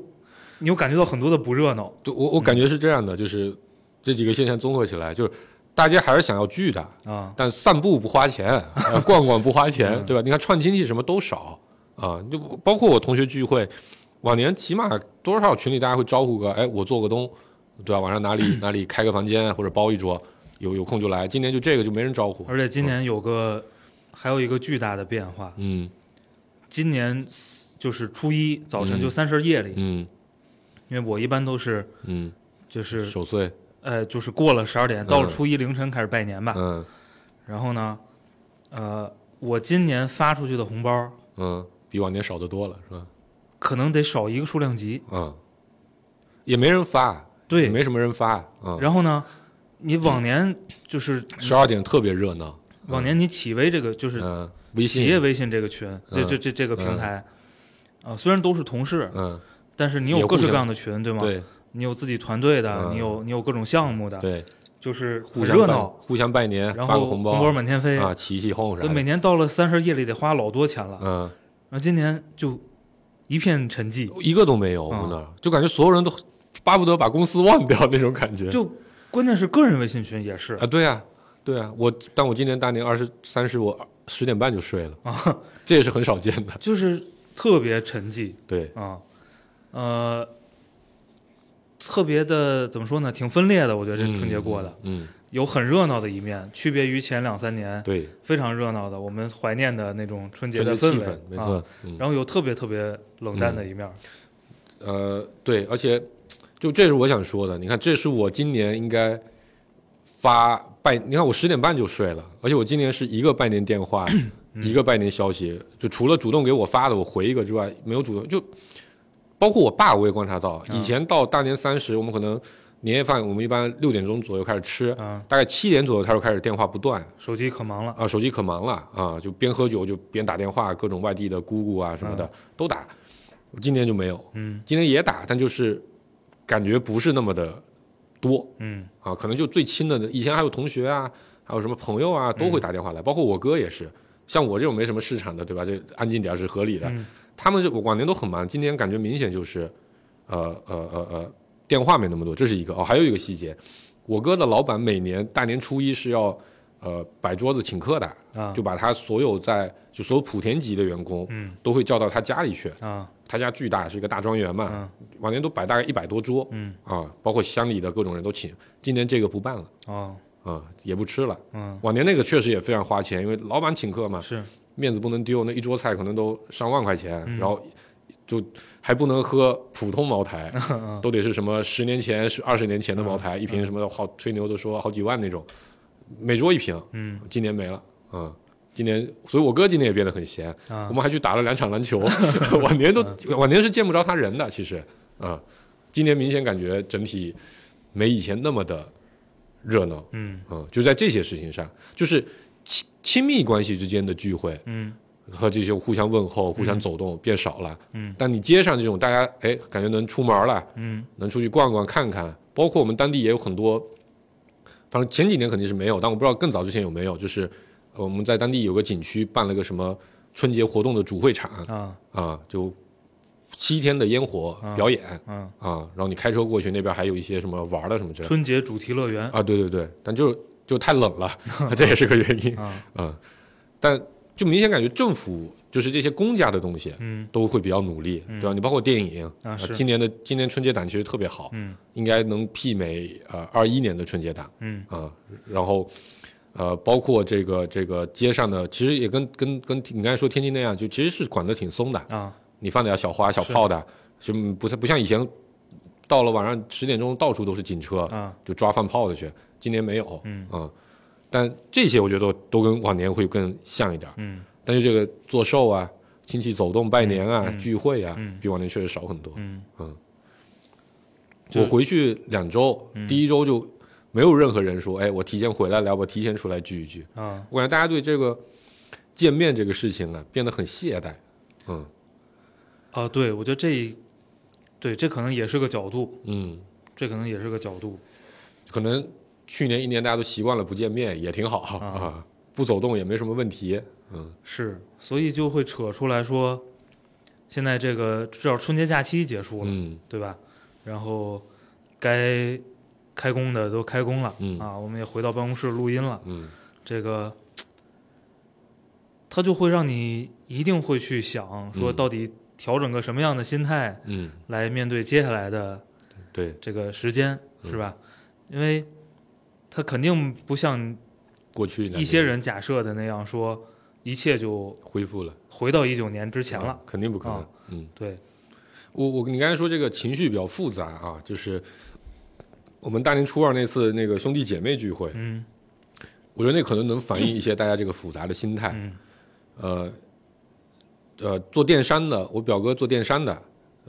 你又感觉到很多的不热闹，就我我感觉是这样的，就是这几个现象综合起来，就是大家还是想要聚的，啊，但散步不花钱，呃逛逛不花钱，嗯。对吧？你看串亲戚什么都少啊，就包括我同学聚会，往年起码多少群里大家会招呼个，哎，我做个东，对吧？晚上哪里 哪里开个房间或者包一桌，有有空就来。今年就这个就没人招呼，而且今年有个还有一个巨大的变化，嗯。今年就是初一早晨嗯。就三十夜里，嗯。因为我一般都是嗯，就是守岁，呃就是过了十二点，到了初一凌晨开始拜年吧，嗯。然后呢，呃，我今年发出去的红包嗯，比往年少得多了，是吧？可能得少一个数量级，嗯，也没人发，对也，没什么人发，嗯，然后呢，你往年就是 十二点特别热闹，往年你企微这个就是嗯，微信，企业微信这个群，这嗯这这这个平台，啊，虽然都是同事，嗯，但是你有各式各样的群，对吗？对你有自己团队的，嗯。你有你有各种项目的，对，就是互相热闹，互相拜年，然后发个红包。满天飞，啊，起起哄啥的，所以每年到了三十夜里得花老多钱了，嗯，然后今年就一片沉寂，一个都没有，我嗯们那儿。就感觉所有人都巴不得把公司忘掉那种感觉。就关键是个人微信群也是。啊，对啊，对啊，我但我今年大年二十三十，我十点半就睡了，啊，这也是很少见的。就是特别沉寂。对，啊，呃，特别的怎么说呢？挺分裂的，我觉得这春节过的。嗯，有很热闹的一面，区别于前两三年嗯，对，非常热闹的我们怀念的那种春节春的氛，没啊错，嗯，然后有特别特别冷淡的一面，呃，对，而且就这是我想说的，你看，这是我今年应该发拜，你看我十点半就睡了，而且我今年是一个拜年电话，一个拜年消息，就除了主动给我发的我回一个之外，没有主动就。包括我爸，我也观察到，以前到大年三十，我们可能年夜饭，我们一般六点钟左右开始吃，啊，大概七点左右他就开始电话不断手机可忙了，啊，手机可忙了啊，就边喝酒就边打电话，各种外地的姑姑啊什么的、都打。今年就没有，嗯今年也打，但就是感觉不是那么的多嗯啊，可能就最亲的，以前还有同学啊，还有什么朋友啊，都会打电话来，包括我哥也是，像我这种没什么市场的，对吧？这安静点儿是合理的。嗯他们是往年都很忙，今年感觉明显就是，呃呃呃呃，电话没那么多，这是一个哦，还有一个细节，我哥的老板每年大年初一是要呃摆桌子请客的，啊，就把他所有在就所有莆田籍的员工嗯。都会叫到他家里去，啊。他家巨大，是一个大庄园嘛，嗯。往年都摆大概一百多桌嗯。啊，包括乡里的各种人都请，今年这个不办了。哦。啊，也不吃了。嗯。往年那个确实也非常花钱，因为老板请客嘛，是面子不能丢，那一桌菜可能都上万块钱，嗯。然后就还不能喝普通茅台，嗯。都得是什么十年前、是二十年前的茅台，一瓶什么好吹牛的说好几万那种，每桌一瓶，嗯。今年没了，嗯。今年，所以我哥今年也变得很闲，啊。我们还去打了两场篮球。往年都往年是见不着他人的，其实啊、今年明显感觉整体没以前那么的热闹，嗯。嗯，就在这些事情上，就是亲亲密关系之间的聚会嗯。和这些互相问候、互相走动变少了，嗯，但你街上这种大家哎感觉能出门了，嗯。能出去逛逛看看，包括我们当地也有很多，反正前几年肯定是没有，但我不知道更早之前有没有，就是呃我们在当地有个景区办了个什么春节活动的主会场啊。啊，就七天的烟火啊表演嗯，啊，然后你开车过去，那边还有一些什么玩的什么之类的。春节主题乐园。啊，对对对，但就就太冷了，这也是个原因。啊。啊，但就明显感觉政府就是这些公家的东西。嗯。都会比较努力，对吧？你包括电影呃啊今年的今年春节档其实特别好，嗯。应该能媲美呃二一年的春节档嗯。啊、然后呃包括这个这个街上的，其实也跟跟跟你刚才说天津那样，就其实是管得挺松的，啊。你放点小花小炮的，就不太不像以前到了晚上十点钟到处都是警车，啊。就抓放炮的去，今年没有，嗯啊但这些我觉得都都跟往年会更像一点，嗯但是这个做寿啊。亲戚走动、拜年啊、嗯聚会啊，嗯比往年确实少很多。嗯我回去两周，嗯第一周就没有任何人说，哎，我提前回来了，我提前出来聚一聚。啊我感觉大家对这个见面这个事情啊，变得很懈怠。嗯啊，对，我觉得这对这可能也是个角度，嗯，这可能也是个角度。可能去年一年大家都习惯了不见面，也挺好啊啊，不走动也没什么问题。嗯是，所以就会扯出来说，现在这个至少春节假期结束了，嗯对吧？然后该开工的都开工了，嗯啊，我们也回到办公室录音了。嗯这个，他就会让你一定会去想，说嗯到底调整个什么样的心态嗯，来面对接下来的对，这个时间，嗯是吧？因为它肯定不像过去两一些人假设的那样说，一切就恢复了回到一九年之前了啊。肯定不可能啊。嗯，对，我我你刚才说这个情绪比较复杂啊，就是我们大年初二那次那个兄弟姐妹聚会，嗯我觉得那可能能反映一些大家这个复杂的心态。嗯呃呃，做电商的，我表哥做电商的，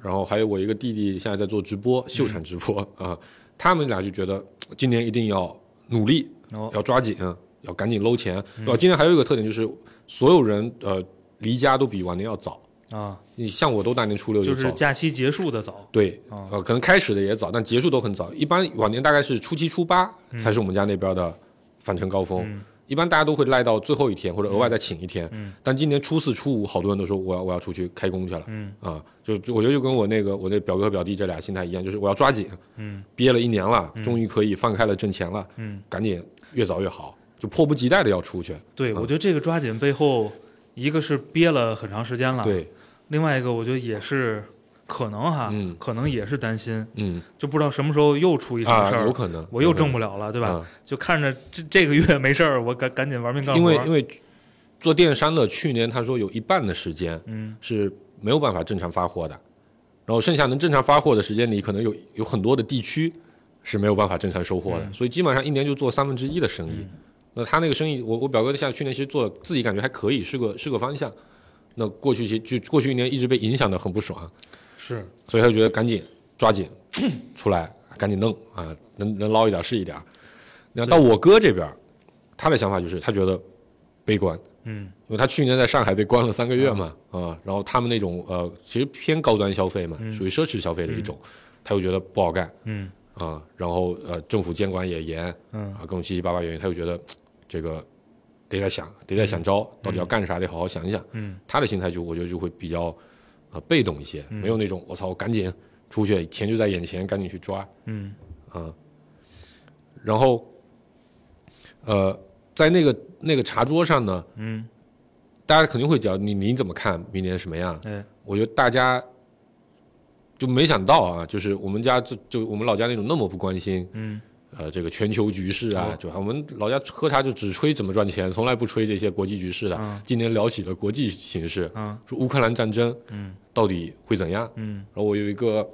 然后还有我一个弟弟现在在做直播，秀场直播啊、他们俩就觉得今年一定要努力，哦。要抓紧，要赶紧搂钱。对吧？今年还有一个特点就是，所有人呃离家都比往年要早。啊，你像我都大年初六就是，假期结束的早。对，啊呃，可能开始的也早，但结束都很早。一般往年大概是初七、初八才是我们家那边的返程高峰。嗯一般大家都会赖到最后一天，或者额外再请一天。嗯。但今年初四、初五，好多人都说我要我要出去开工去了。嗯。啊，就就我觉得就跟我那个我那表哥和表弟这俩心态一样，就是我要抓紧，嗯。憋了一年了，终于可以放开了挣钱了，嗯，赶紧越早越好，就迫不及待的要出去。对，嗯我觉得这个抓紧背后，一个是憋了很长时间了，，对，另外一个我觉得也是可能哈，嗯。可能也是担心，嗯。就不知道什么时候又出一什么事啊，儿，有可能。我又挣不了，了了，对吧？啊就看着这这个月没事儿，我赶赶紧玩命干活，因为因为做电商的，去年他说有一半的时间嗯。是没有办法正常发货的，然后剩下能正常发货的时间里，可能有有很多的地区是没有办法正常收货的，嗯。所以基本上一年就做三分之一的生意。嗯。那他那个生意，我我表哥像去年其实做自己感觉还可以，是个是个方向。那过去其就过去一年一直被影响的很不爽，是。所以他就觉得赶紧抓紧 出来，赶紧弄啊，能能捞一点是一点。那到我哥这边，他的想法就是他觉得悲观，嗯。因为他去年在上海被关了三个月嘛，啊、然后他们那种呃，其实偏高端消费嘛，嗯。属于奢侈消费的一种，他又觉得不好干嗯。啊、然后呃，政府监管也严嗯。啊，各种七七八八原因，他又觉得这个得在想，得在想招，到底要干啥，得好好想一想。嗯。他的心态就我觉得就会比较呃被动一些，嗯没有那种我操，我赶紧出去，钱就在眼前，赶紧去抓嗯。啊、然后呃，在那个那个茶桌上呢，嗯，大家肯定会讲你你怎么看明年什么样？哎我觉得大家就没想到啊，就是我们家就就我们老家那种那么不关心嗯呃这个全球局势啊哦，就我们老家喝茶就只吹怎么赚钱，从来不吹这些国际局势的。嗯今年聊起了国际形势，嗯说乌克兰战争嗯到底会怎样？嗯然后我有一个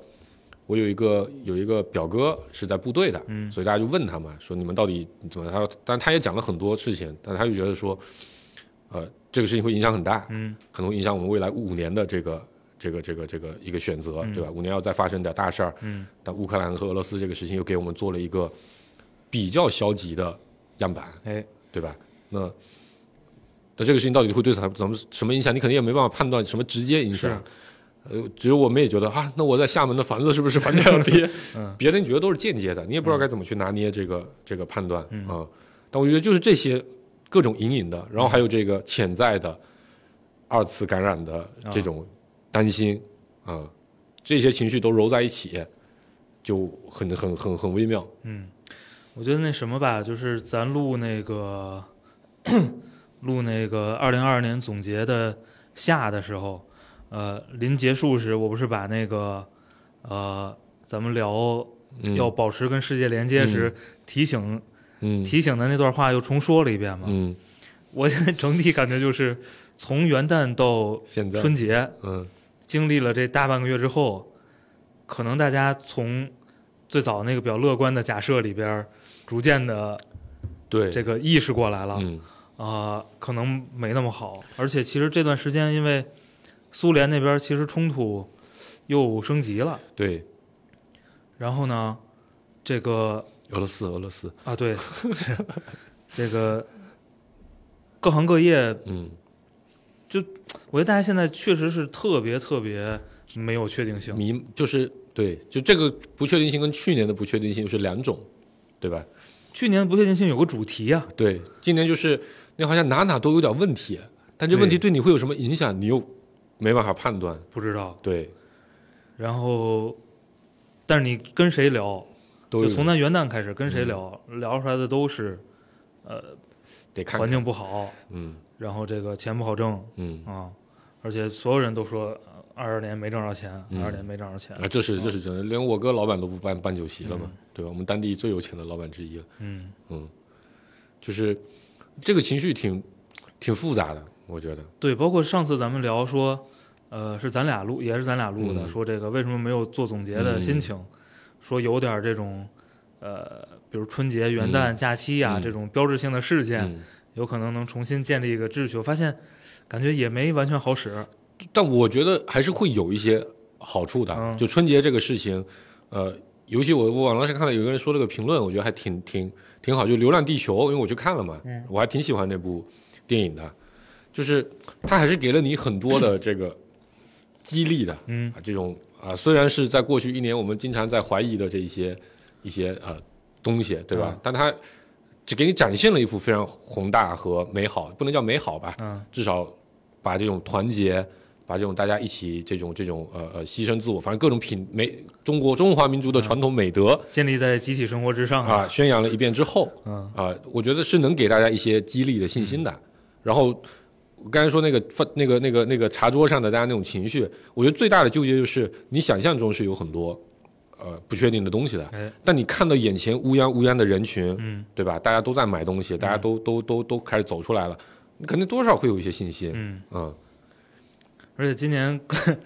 我有一个有一个表哥是在部队的，嗯所以大家就问他嘛，说你们到底怎么样？他说，但他也讲了很多事情，但他就觉得说，呃，这个事情会影响很大，嗯可能会影响我们未来五年的这个这个这个这个一个选择，嗯对吧？五年要再发生点大事儿，嗯但乌克兰和俄罗斯这个事情又给我们做了一个比较消极的样板，哎，对吧？那那这个事情到底会对咱咱们什么影响？你肯定也没办法判断什么直接影响。呃，只有我们也觉得啊，那我在厦门的房子是不是房价要跌？嗯别人觉得都是间接的，你也不知道该怎么去拿捏这个、这个判断啊、嗯但我觉得就是这些各种隐隐的，然后还有这个潜在的二次感染的这种担心啊、这些情绪都揉在一起，就很很很很微妙。嗯，我觉得那什么吧，就是咱录那个录那个二零二二年总结的下的时候，呃，临结束时，我不是把那个呃，咱们聊嗯，要保持跟世界连接时、提醒嗯提醒的那段话又重说了一遍嘛。嗯，我现在整体感觉就是从元旦到春节，嗯经历了这大半个月之后，可能大家从最早那个比较乐观的假设里边，逐渐的对。这个意识过来了，嗯。啊、可能没那么好。而且其实这段时间，因为苏联那边其实冲突又升级了，对。然后呢，这个俄罗斯俄罗斯。啊，对，是 这个各行各业，嗯。就我觉得大家现在确实是特别特别没有确定性。迷就是对就这个不确定性跟去年的不确定性是两种，对吧？去年不确定性有个主题啊，对，今年就是你好像哪哪都有点问题，但这问题对你会有什么影响，你又没办法判断。不知道。对，然后，但是你跟谁聊，就从那元旦开始跟谁嗯。聊，聊出来的都是呃得看看。环境不好，嗯。然后这个钱不好挣嗯。啊，而且所有人都说二十年没挣着钱，二嗯。二年没挣着钱，啊，这是这是真的，连我哥老板都不办办酒席了嘛，嗯。对吧？我们当地最有钱的老板之一了，嗯。嗯，就是这个情绪挺挺复杂的，我觉得，对，包括上次咱们聊说，呃，是咱俩录，也是咱俩录的，嗯。说这个为什么没有做总结的心情，说有点这种，呃，比如春节、元旦、假期呀、嗯。这种标志性的事件，嗯，有可能能重新建立一个秩序。我发现，感觉也没完全好使。但我觉得还是会有一些好处的。嗯就春节这个事情，呃，尤其我我网络上看到有个人说了个评论，我觉得还挺挺挺好，就《流浪地球》，因为我去看了嘛，嗯我还挺喜欢那部电影的，就是它还是给了你很多的这个激励的嗯啊，这种啊，虽然是在过去一年我们经常在怀疑的这一些一些呃东西，对吧？嗯但它只给你展现了一幅非常宏大和美好，不能叫美好吧，嗯至少把这种团结，把这种大家一起这种这种呃呃牺牲自我，反正各种品美中国中华民族的传统美德建立在集体生活之上啊、宣扬了一遍之后嗯。啊、我觉得是能给大家一些激励的信心的。然后我刚才说那个饭那个那个那个茶桌上的大家那种情绪，我觉得最大的纠结就是你想象中是有很多呃不确定的东西的，哎。但你看到眼前乌泱乌泱的人群，嗯。对吧？大家都在买东西，大家都、都都都开始走出来了，你肯定多少会有一些信心，嗯，嗯而且今年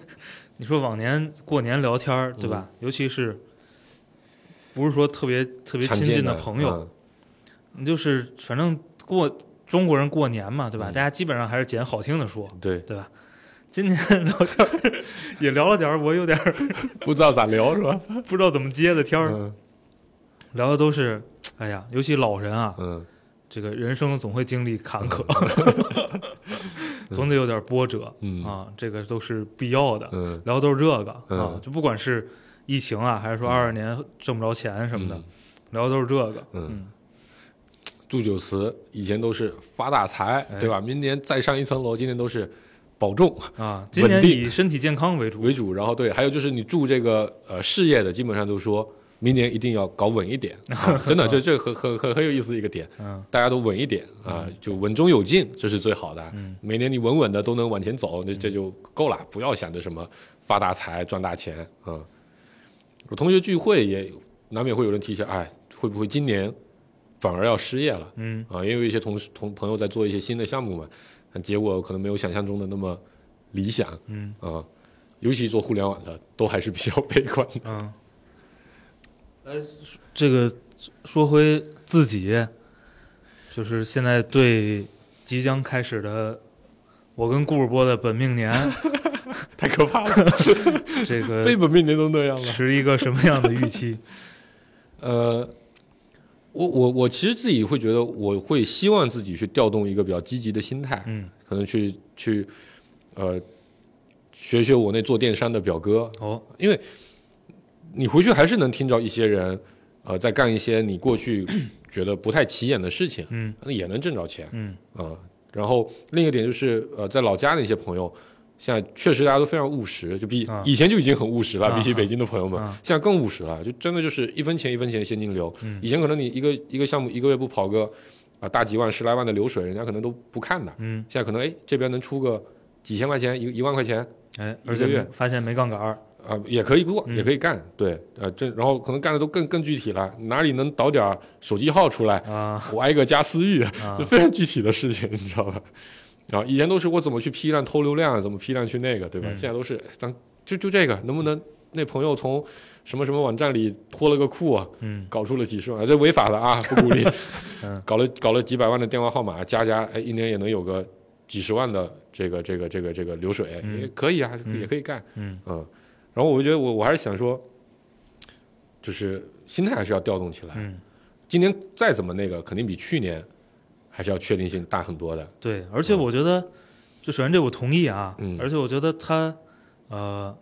你说往年过年聊天儿对吧？尤其是不是说特别特别亲近的朋友，嗯你就是反正过中国人过年嘛对吧？嗯大家基本上还是捡好听的说，对，对吧？今年聊天 也聊了点儿，我有点 不知道咋聊是吧？不知道怎么接的天儿，嗯聊的都是，哎呀，尤其老人啊，嗯这个人生总会经历坎坷，总得有点波折嗯啊，这个都是必要的。嗯聊的都是这个啊嗯，就不管是疫情啊，还是说二二年挣不着钱什么的嗯，聊的都是这个。嗯嗯，祝酒词以前都是发大财，哎对吧？明年再上一层楼，今年都是保重啊，今年以身体健康为主。为主，然后对，还有就是你祝这个呃事业的，基本上都说明年一定要搞稳一点，啊真的，这这很很很很有意思的一个点，嗯大家都稳一点啊，就稳中有进，这是最好的。嗯每年你稳稳的都能往前走，那这就够了，不要想着什么发大财、赚大钱啊。我同学聚会也难免会有人提起，哎，会不会今年反而要失业了嗯啊？因为有一些同事同朋友在做一些新的项目嘛，结果可能没有想象中的那么理想嗯啊。尤其做互联网的，都还是比较悲观的。嗯。来，这个说回自己，就是现在对即将开始的我跟顾主播的本命年 太可怕了，这个非本命年都那样了。持一个什么样的预期？呃，我我我其实自己会觉得，我会希望自己去调动一个比较积极的心态，嗯，可能去去呃学学我那做电商的表哥，哦，因为你回去还是能听着一些人呃在干一些你过去 觉得不太起眼的事情，嗯那也能挣着钱嗯啊、然后另一个点就是呃在老家的一些朋友。现在确实大家都非常务实，就比啊以前就已经很务实了，啊比起北京的朋友们，啊现在更务实了，就真的就是一分钱一分钱现金流。嗯以前可能你一个一个项目一个月不跑个啊大几万十来万的流水，人家可能都不看的。嗯，现在可能哎这边能出个几千块钱一一万块钱哎，而且一个月发现没杠杆儿，啊也可以过嗯。也可以干，对呃这然后可能干的都更更具体了，哪里能导点儿手机号出来，啊。我挨个加私域，非常具体的事情，你知道吧？啊，以前都是我怎么去批量偷流量，怎么批量去那个，对吧？嗯。现在都是咱就就这个，能不能那朋友从什么什么网站里脱了个库啊，嗯。搞出了几十万，这违法的啊，不鼓励。嗯。搞了搞了几百万的电话号码，加加，哎，一年也能有个几十万的这个这个这个这个流水，嗯。也可以啊，嗯。也可以干，嗯然后我就觉得我我还是想说，就是心态还是要调动起来。嗯，今年再怎么那个，肯定比去年还是要确定性大很多的。对，而且我觉得，就首先这我同意啊，嗯而且我觉得它呃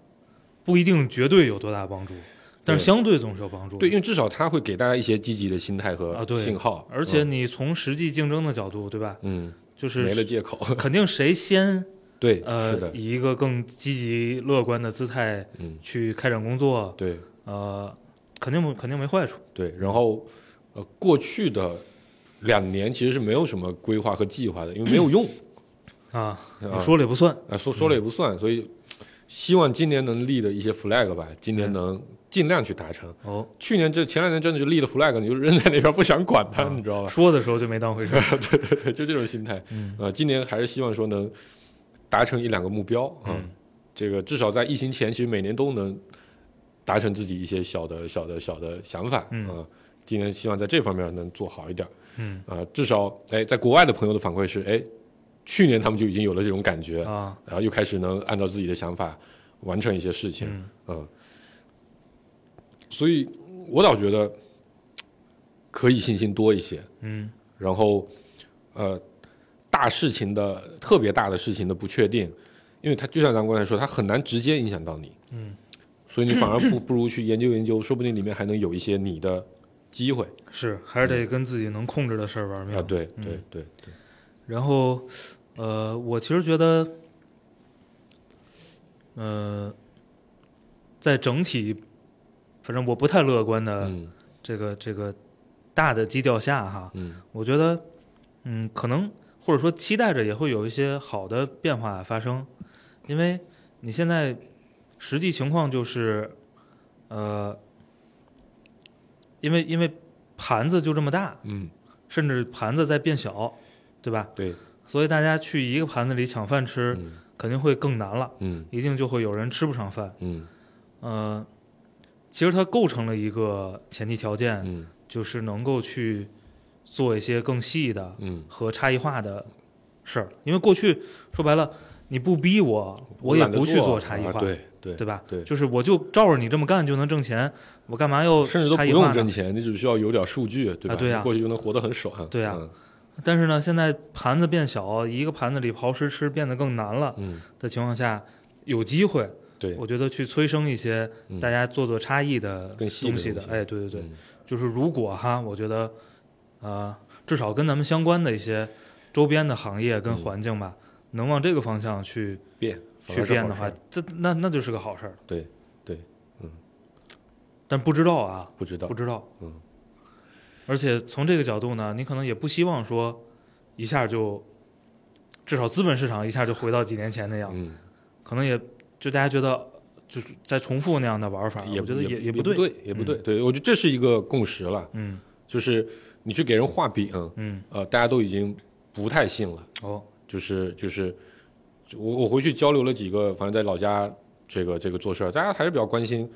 不一定绝对有多大帮助，但是相对总是有帮助的。对，因为至少它会给大家一些积极的心态啊和对信号，而且你从实际竞争的角度，对吧？嗯，就是没了借口。肯定谁先对，是呃的，以一个更积极乐观的姿态嗯，去开展工作，对呃，肯定不肯定没坏处。对。然后呃，过去的两年其实是没有什么规划和计划的，因为没有用。啊，说了也不算。啊，说说了也不算，所以希望今年能立的一些 flag 吧，今年嗯能尽量去达成。哦，去年这前两年真的就立了 flag，你就扔在那边不想管它，啊你知道吧？说的时候就没当回事儿。对对对，就这种心态。嗯呃，今年还是希望说能达成一两个目标啊、嗯。这个至少在疫情前，其实每年都能达成自己一些小的小的小的想法。嗯。啊今年希望在这方面能做好一点。嗯。啊、至少哎，在国外的朋友的反馈是，哎，去年他们就已经有了这种感觉，啊，然后又开始能按照自己的想法完成一些事情，嗯。嗯，所以我倒觉得可以信心多一些，嗯。然后呃，大事情的特别大的事情的不确定，因为它就像咱刚才说，它很难直接影响到你，嗯，所以你反而不不如去研究研究，说不定里面还能有一些你的机会。是还是得跟自己能控制的事儿玩命。啊，对嗯。对对对，然后，呃，我其实觉得，呃，在整体，反正我不太乐观的嗯。这个、这个大的基调下哈，嗯。我觉得，嗯，可能或者说期待着也会有一些好的变化发生，因为你现在实际情况就是，呃，因为因为盘子就这么大，嗯，甚至盘子在变小，对吧？对，所以大家去一个盘子里抢饭吃，嗯肯定会更难了，嗯一定就会有人吃不上饭。嗯呃，其实它构成了一个前提条件，嗯就是能够去做一些更细的嗯，和差异化的事儿。因为过去说白了，你不逼我，我也不去做做差异化，啊对对对吧？对。就是我就照着你这么干就能挣钱，我干嘛要 甚至都不用挣钱，你只需要有点数据，对吧？啊对啊。你过去就能活得很爽。对呀嗯。但是呢，现在盘子变小，一个盘子里刨食吃变得更难了嗯，的情况下，有机会，对，我觉得去催生一些嗯。大家做做差异的更细的东西的。东西。哎，对对对，嗯。就是如果哈，我觉得，呃，至少跟咱们相关的一些周边的行业跟嗯环境吧，能往这个方向去变去变的话这那那就是个好事儿。对对嗯，但不知道啊，不知道不，知道。嗯。而且从这个角度呢，你可能也不希望说一下就，至少资本市场一下就回到几年前那样，嗯，可能也就大家觉得就是在重复那样的玩法，也我觉得也也对。不对，也不对，对我觉得这是一个共识了，嗯就是你去给人画饼，嗯，呃，大家都已经不太信了，哦，就是就是我我回去交流了几个，反正在老家这个这个做事儿，大家还是比较关心。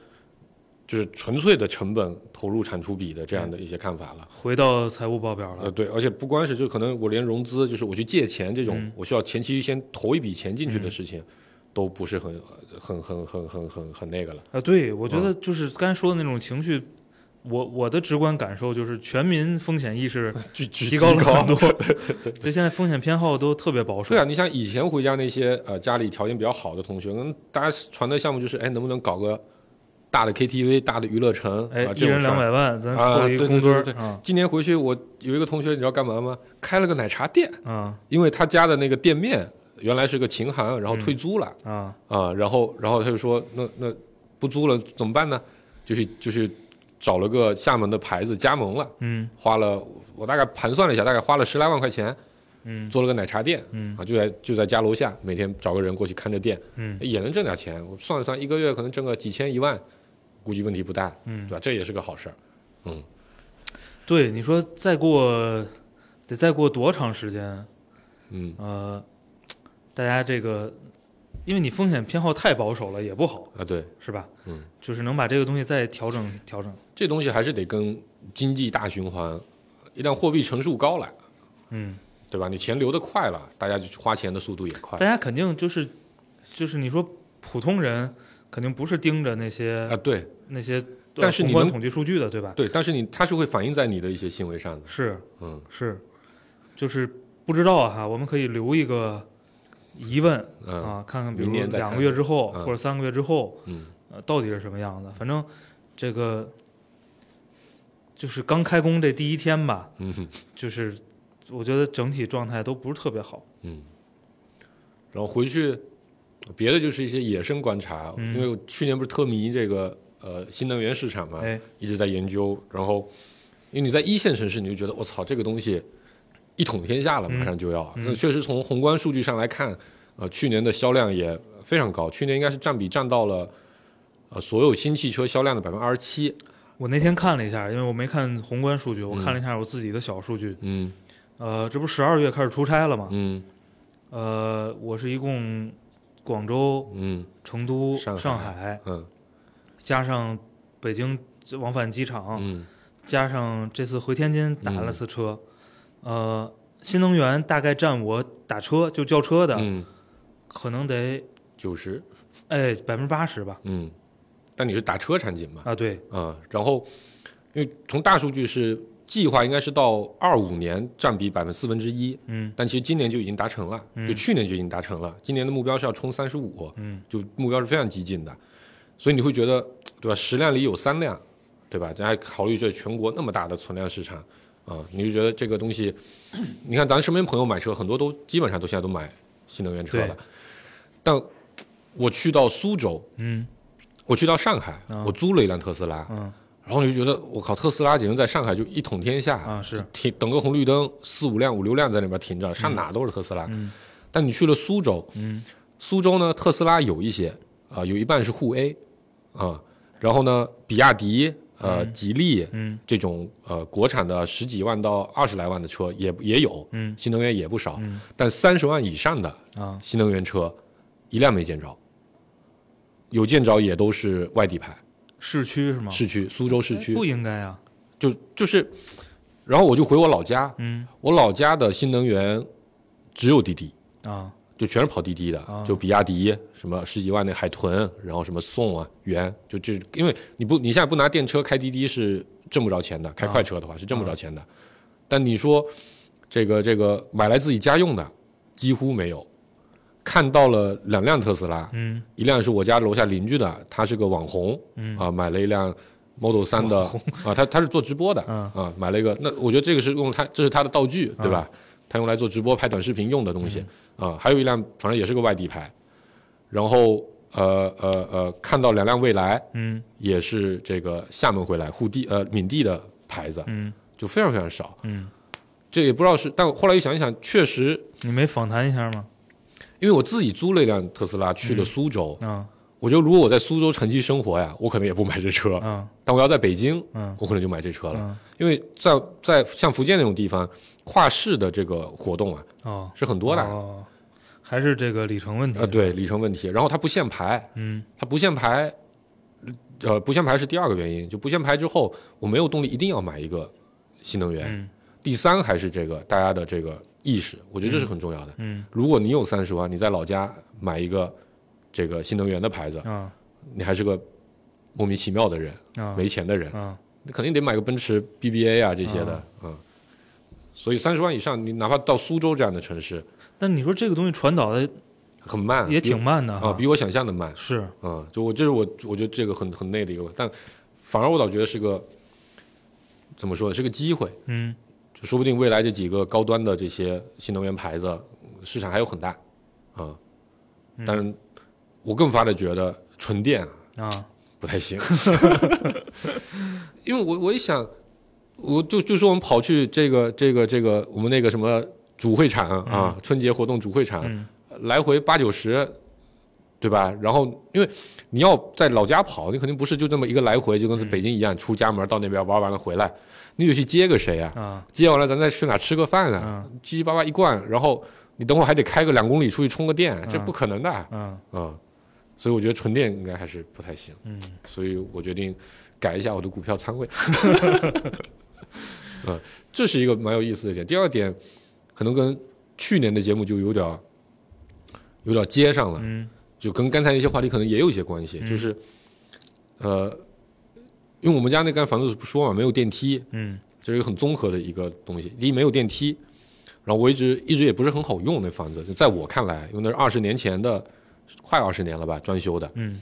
就是纯粹的成本投入产出比的这样的一些看法了，回到财务报表了。呃，了。对，而且不光是就可能我连融资，就是我去借钱这种，嗯。我需要前期先投一笔钱进去的事情，都不是很很很很很很很那个了。啊，对，我嗯觉得就是刚才说的那种情绪，我我的直观感受就是全民风险意识 巨巨提高了很多，对就现在风险偏好都特别保守。对啊，你像以前回家那些呃家里条件比较好的同学，嗯，大家传的项目就是，哎，能不能搞个大的 KTV、大的娱乐城哎啊？，一人两。百万，咱啊凑一对对空堆儿对今年回去，我有一个同学，你知道干嘛吗？开了个奶茶店，啊因为他家的那个店面原来是个琴行，然后嗯退租了、啊啊，然后然后他就说，那那不租了怎么办呢？就是就是找了个厦门的牌子加盟了，嗯花了我大概盘算了一下，大概花了十来万块钱，嗯做了个奶茶店嗯啊，就在就在家楼下，每天找个人过去看着店，嗯也能挣点钱。我算了算，一个月可能挣个几千一万，估计问题不大，嗯对，吧？这也是个好事儿。嗯对，你说再过得再过多长时间？嗯，呃，大家这个，因为你风险偏好太保守了也不好，啊，对，是吧？嗯，就是能把这个东西再调整调整。这东西还是得跟经济大循环，一旦货币乘数高了，嗯，对吧？你钱流得快了，大家就花钱的速度也快。大家肯定就是就是你说普通人肯定不是盯着那些、啊，对。那些呃但是你能统计数据的，对吧？对，但是你它是会反映在你的一些行为上的，是嗯是，就是不知道啊哈，我们可以留一个疑问嗯。啊，看看比如两个月之后嗯。或者三个月之后，嗯。呃，到底是什么样的？反正这个就是刚开工这第一天吧，就是我觉得整体状态都不是特别好。嗯，然后回去别的就是一些野生观察，嗯因为我去年不是特迷这个呃新能源市场嘛，哎，一直在研究，然后因为你在一线城市，你就觉得我操这个东西一统天下了，嗯马上就要。嗯那确实从宏观数据上来看，呃，去年的销量也非常高，去年应该是占比占到了呃所有新汽车销量的百分之二十七。我那天看了一下，因为我没看宏观数据，我嗯。看了一下我自己的小数据。嗯。呃，这不十二月开始出差了吗？嗯。呃，我是一共广州、嗯。成都、上上海加上北京往返机场，嗯。加上这次回天津打了次车，呃，新能源大概占我打车就叫车的，嗯，可能得九十。哎百分之八十吧。嗯，但你是打车产品嘛？啊，对，啊、然后因为从大数据是计划应该是到二五年占比百分之四分之一，嗯但其实今年就已经达成了，嗯就去年就已经达成了。今年的目标是要冲三十五，嗯就目标是非常激进的，所以你会觉得，对吧？十辆里有三辆，对吧？咱还考虑这全国那么大的存量市场啊、你就觉得这个东西，你看咱身边朋友买车，很多都基本上都现在都买新能源车了，但我去到苏州，嗯我去到上海，啊。我租了一辆特斯拉，嗯。然后你就觉得我靠，特斯拉简直在上海就一统天下啊是，停等个红绿灯，四五辆、五六辆在那边停着，上哪都是特斯拉。嗯。但你去了苏州，嗯。苏州呢，特斯拉有一些啊、有一半是沪 A 啊、然后呢，比亚迪、呃、嗯。吉利嗯。这种呃国产的十几万到二十来万的车也也有，嗯。新能源也不少，嗯。但三十万以上的啊。新能源车一辆没见着，有见着也都是外地牌，市区是吗？市区苏州市区哎不应该啊。就就是，然后我就回我老家，嗯我老家的新能源只有滴滴，啊就全是跑滴滴的，啊就比亚迪什么十几万那海豚，然后什么宋啊、元，就这，因为你不你现在不拿电车开滴滴是挣不着钱的，开快车的话是挣不着钱的，但你说这个这个买来自己家用的几乎没有。看到了两辆特斯拉，嗯。一辆是我家楼下邻居的，他是个网红，嗯。啊，买了一辆 Model 三的网啊，他他是做直播的，嗯。啊，买了一个，那我觉得这个是用他这是他的道具，对吧？他用来做直播拍短视频用的东西、啊，还有一辆反正也是个外地牌，然后呃呃呃，看到两辆蔚来嗯。也是这个厦门回来沪地呃闽地的牌子，嗯。就非常非常少，嗯，这也不知道是，但后来一想一想，确实，你没访谈一下吗？因为我自己租了一辆特斯拉去了苏州，嗯我觉得如果我在苏州长期生活呀，我可能也不买这车，嗯但我要在北京，嗯。我可能就买这车了。嗯。因为在在像福建那种地方，跨市的这个活动啊哦。是很多的，哦，还是这个里程问题呃，对里程问题，然后它不限牌，嗯。它不限牌，呃，不限牌是第二个原因，就不限牌之后，我没有动力一定要买一个新能源。嗯。第三还是这个大家的这个意识，我觉得这是很重要的。嗯。如果你有三十万，你在老家买一个这个新能源的牌子，啊。你还是个莫名其妙的人，啊。没钱的人，啊。你肯定得买个奔驰 BBA 啊这些的，嗯。所以三十万以上，你哪怕到苏州这样的城市，但你说这个东西传导的很慢，也挺慢的啊，比我想象的慢。是。啊、就我这是我我觉得这个很很内的一个问，但反而我倒觉得是个怎么说呢，是个机会，嗯就说不定未来这几个高端的这些新能源牌子市场还有很大啊、嗯。但是我更发的觉得纯电啊啊不太行，因为我我一想，我就就说我们跑去这个这个这个我们那个什么主会场啊，春节活动主会场，嗯来回八九十，对吧？然后因为你要在老家跑，你肯定不是就这么一个来回，就跟北京一样，出家门到那边玩完了回来，你得去接个谁呀、啊。接完了咱再去哪吃个饭啊？嗯七七八八一灌，然后你等会儿还得开个两公里出去充个电，这不可能的。啊、嗯嗯所以我觉得纯电应该还是不太行，嗯。所以我决定改一下我的股票仓位。嗯，这是一个蛮有意思的点。第二点，可能跟去年的节目就有点有点接上了，嗯。就跟刚才那些话题可能也有一些关系，嗯。就是呃，因为我们家那间房子不说嘛，没有电梯，嗯这是一个很综合的一个东西。第一，没有电梯，然后我一直一直也不是很好用那房子，就在我看来，因为那是二十年前的，快二十年了吧，装修的。嗯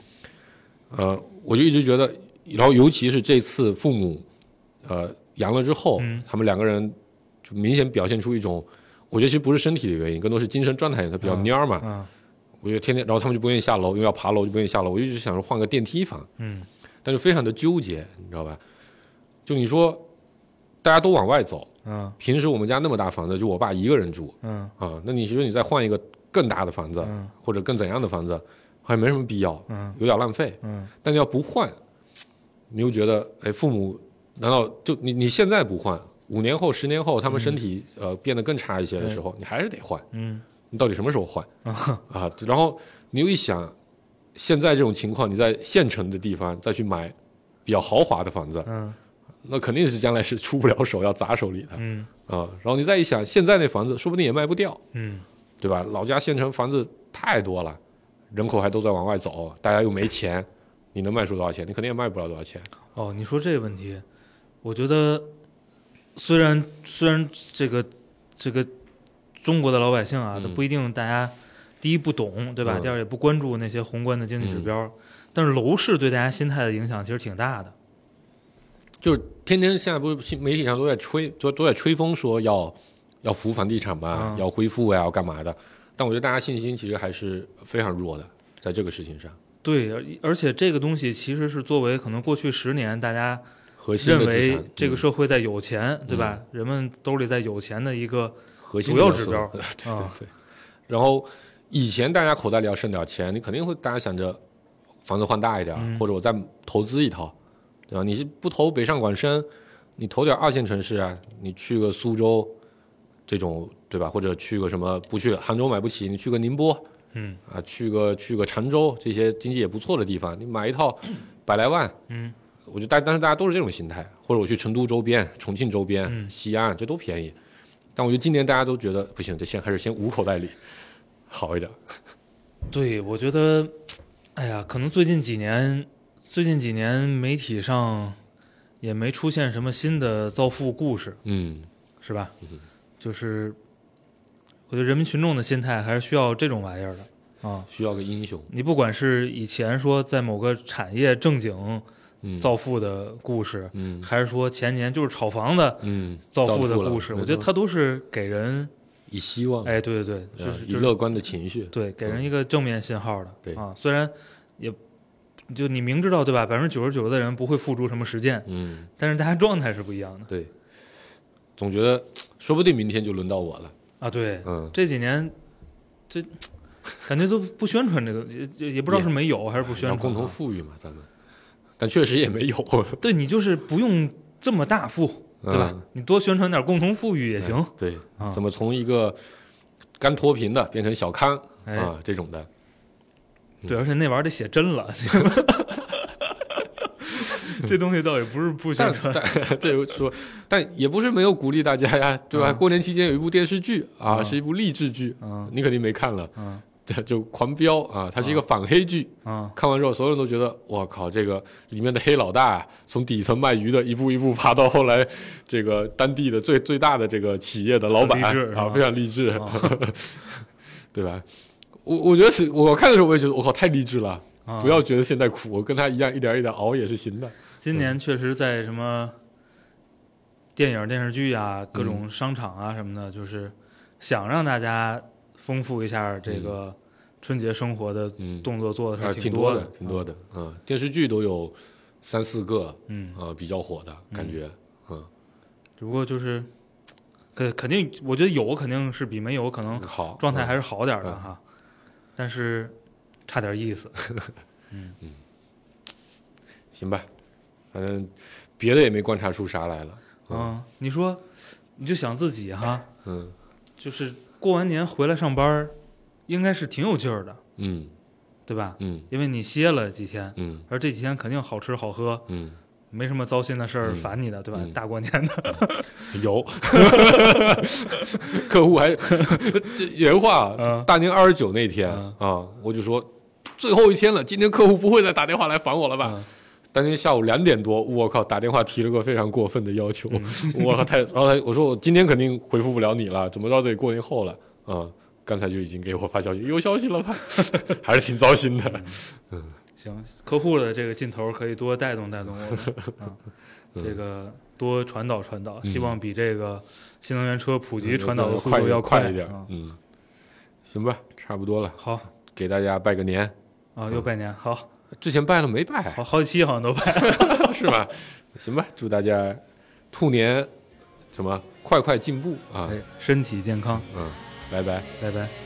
呃，我就一直觉得，然后尤其是这次父母呃阳了之后，嗯他们两个人就明显表现出一种，我觉得其实不是身体的原因，更多是精神状态，他比较嗯蔫儿嘛。啊我觉得天天，然后他们就不愿意下楼，因为要爬楼就不愿意下楼。我就一直想着换个电梯房，嗯但是非常的纠结，你知道吧？就你说大家都往外走，嗯平时我们家那么大房子，就我爸一个人住嗯啊，那你说你再换一个更大的房子，嗯或者更怎样的房子，好像没什么必要，嗯有点浪费。嗯但你要不换，你又觉得，哎，父母难道就你你现在不换，五年后、十年后他们身体、呃变得更差一些的时候，你还是得换。嗯你到底什么时候换啊？然后你又一想，现在这种情况，你在县城的地方再去买比较豪华的房子，嗯那肯定是将来是出不了手，要砸手里的嗯啊。然后你再一想，现在那房子说不定也卖不掉，嗯对吧？老家县城房子太多了，人口还都在往外走，大家又没钱，你能卖出多少钱？你肯定也卖不了多少钱。哦，你说这个问题，我觉得虽然虽然这个这个中国的老百姓啊，嗯都不一定大家第一不懂，对吧？嗯第二也不关注那些宏观的经济指标，但是楼市对大家心态的影响其实挺大的。就是天天现在不是新媒体上都在吹，都都在吹风说要要扶房地产嘛，嗯要恢复呀，要干嘛的？但我觉得大家信心其实还是非常弱的，在这个事情上，对，而而且这个东西其实是作为可能过去十年大家认为这个嗯社会在有钱，对吧？人们兜里在有钱的一个主要指标 对对啊对。然后以前大家口袋里要剩点钱，你肯定会大家想着房子换大一点，嗯或者我再投资一套，对吧？你是不投北上广深，你投点二线城市啊，你去个苏州这种，对吧？或者去个什么不去杭州买不起，你去个宁波嗯啊，去个去个常州这些经济也不错的地方，你买一套百来万，嗯，我觉得大但是大家都是这种心态，或者我去成都周边、重庆周边、嗯西安，这都便宜。但我觉得今年大家都觉得不行，这先还是先捂口袋里好一点。对，我觉得，哎呀，可能最近几年，最近几年媒体上也没出现什么新的造富故事，嗯，是吧？就是我觉得人民群众的心态还是需要这种玩意儿的啊。需要个英雄。你不管是以前说在某个产业正经嗯，造富的故事，嗯还是说前年就是炒房的嗯，造富的故事，我觉得它都是给人，以希望，哎，对对对，呃就是就是以乐观的情绪。对，给人一个正面信号的。对啊，虽然也就你明知道对吧，百分之九十九的人不会付诸什么实践，嗯，但是大家状态是不一样的对，总觉得说不定明天就轮到我了。啊。对，嗯，这几年这感觉都不宣传这个，也也也不知道是没有还是不宣传、共同富裕嘛，咱们。但确实也没有，对你就是不用这么大富，对吧？嗯你多宣传点共同富裕也行。对，啊怎么从一个干脱贫的变成小康哎，啊这种的？对，而且那玩意儿得写真了。这东西倒也不是不宣但传，但这说，但也不是没有鼓励大家呀，对吧？嗯过年期间有一部电视剧啊，嗯是一部励志剧，嗯你肯定没看了，就狂飙啊，它是一个反黑剧。啊，看完之后，所有人都觉得，我靠，这个里面的黑老大啊从底层卖鱼的，一步一步爬到后来，这个当地的最最大的这个企业的老板啊，非常励志，啊对吧？我我觉得是我看的时候，我也觉得，我靠，太励志了。啊不要觉得现在苦，我跟他一样，一点一点熬也是行的。今年确实在什么电影、电视剧啊，各种商场啊什么的，就是想让大家丰富一下这个春节生活的嗯，动作，做的还，是多挺的，挺多的。啊。嗯，电视剧都有三四个，嗯，呃，比较火的感觉。嗯，只不过就是肯肯定，我觉得有肯定是比没有可能好，状态嗯还是好点儿的嗯哈，但是差点意思。嗯行吧，反正别的也没观察出啥来了。嗯，你说你就想自己哈，嗯就是过完年回来上班，应该是挺有劲儿的，嗯。对吧？嗯。因为你歇了几天，嗯。而这几天肯定好吃好喝，嗯，没什么糟心的事儿嗯。烦你的，对吧？嗯。大过年的，有。客户还这原话，嗯。大年二十九那天嗯。啊，我就说最后一天了，今天客户不会再打电话来烦我了吧？嗯当天下午两点多，我靠，打电话提了个非常过分的要求，嗯我靠太，然后他我说我今天肯定回复不了你了，怎么着得过年后了啊、刚才就已经给我发消息，有消息了吧？还是挺糟心的。嗯行，客户的这个劲头可以多带动带动我们 啊，这个多传导传导，嗯希望比这个新能源车普及传导的速度要快一点啊。嗯，行吧，差不多了，好给大家拜个年。啊，又拜年，好之前拜了没拜？好好几期好像都拜。是吧？行吧，祝大家兔年什么快快进步啊！哎，身体健康，嗯，拜拜。拜拜。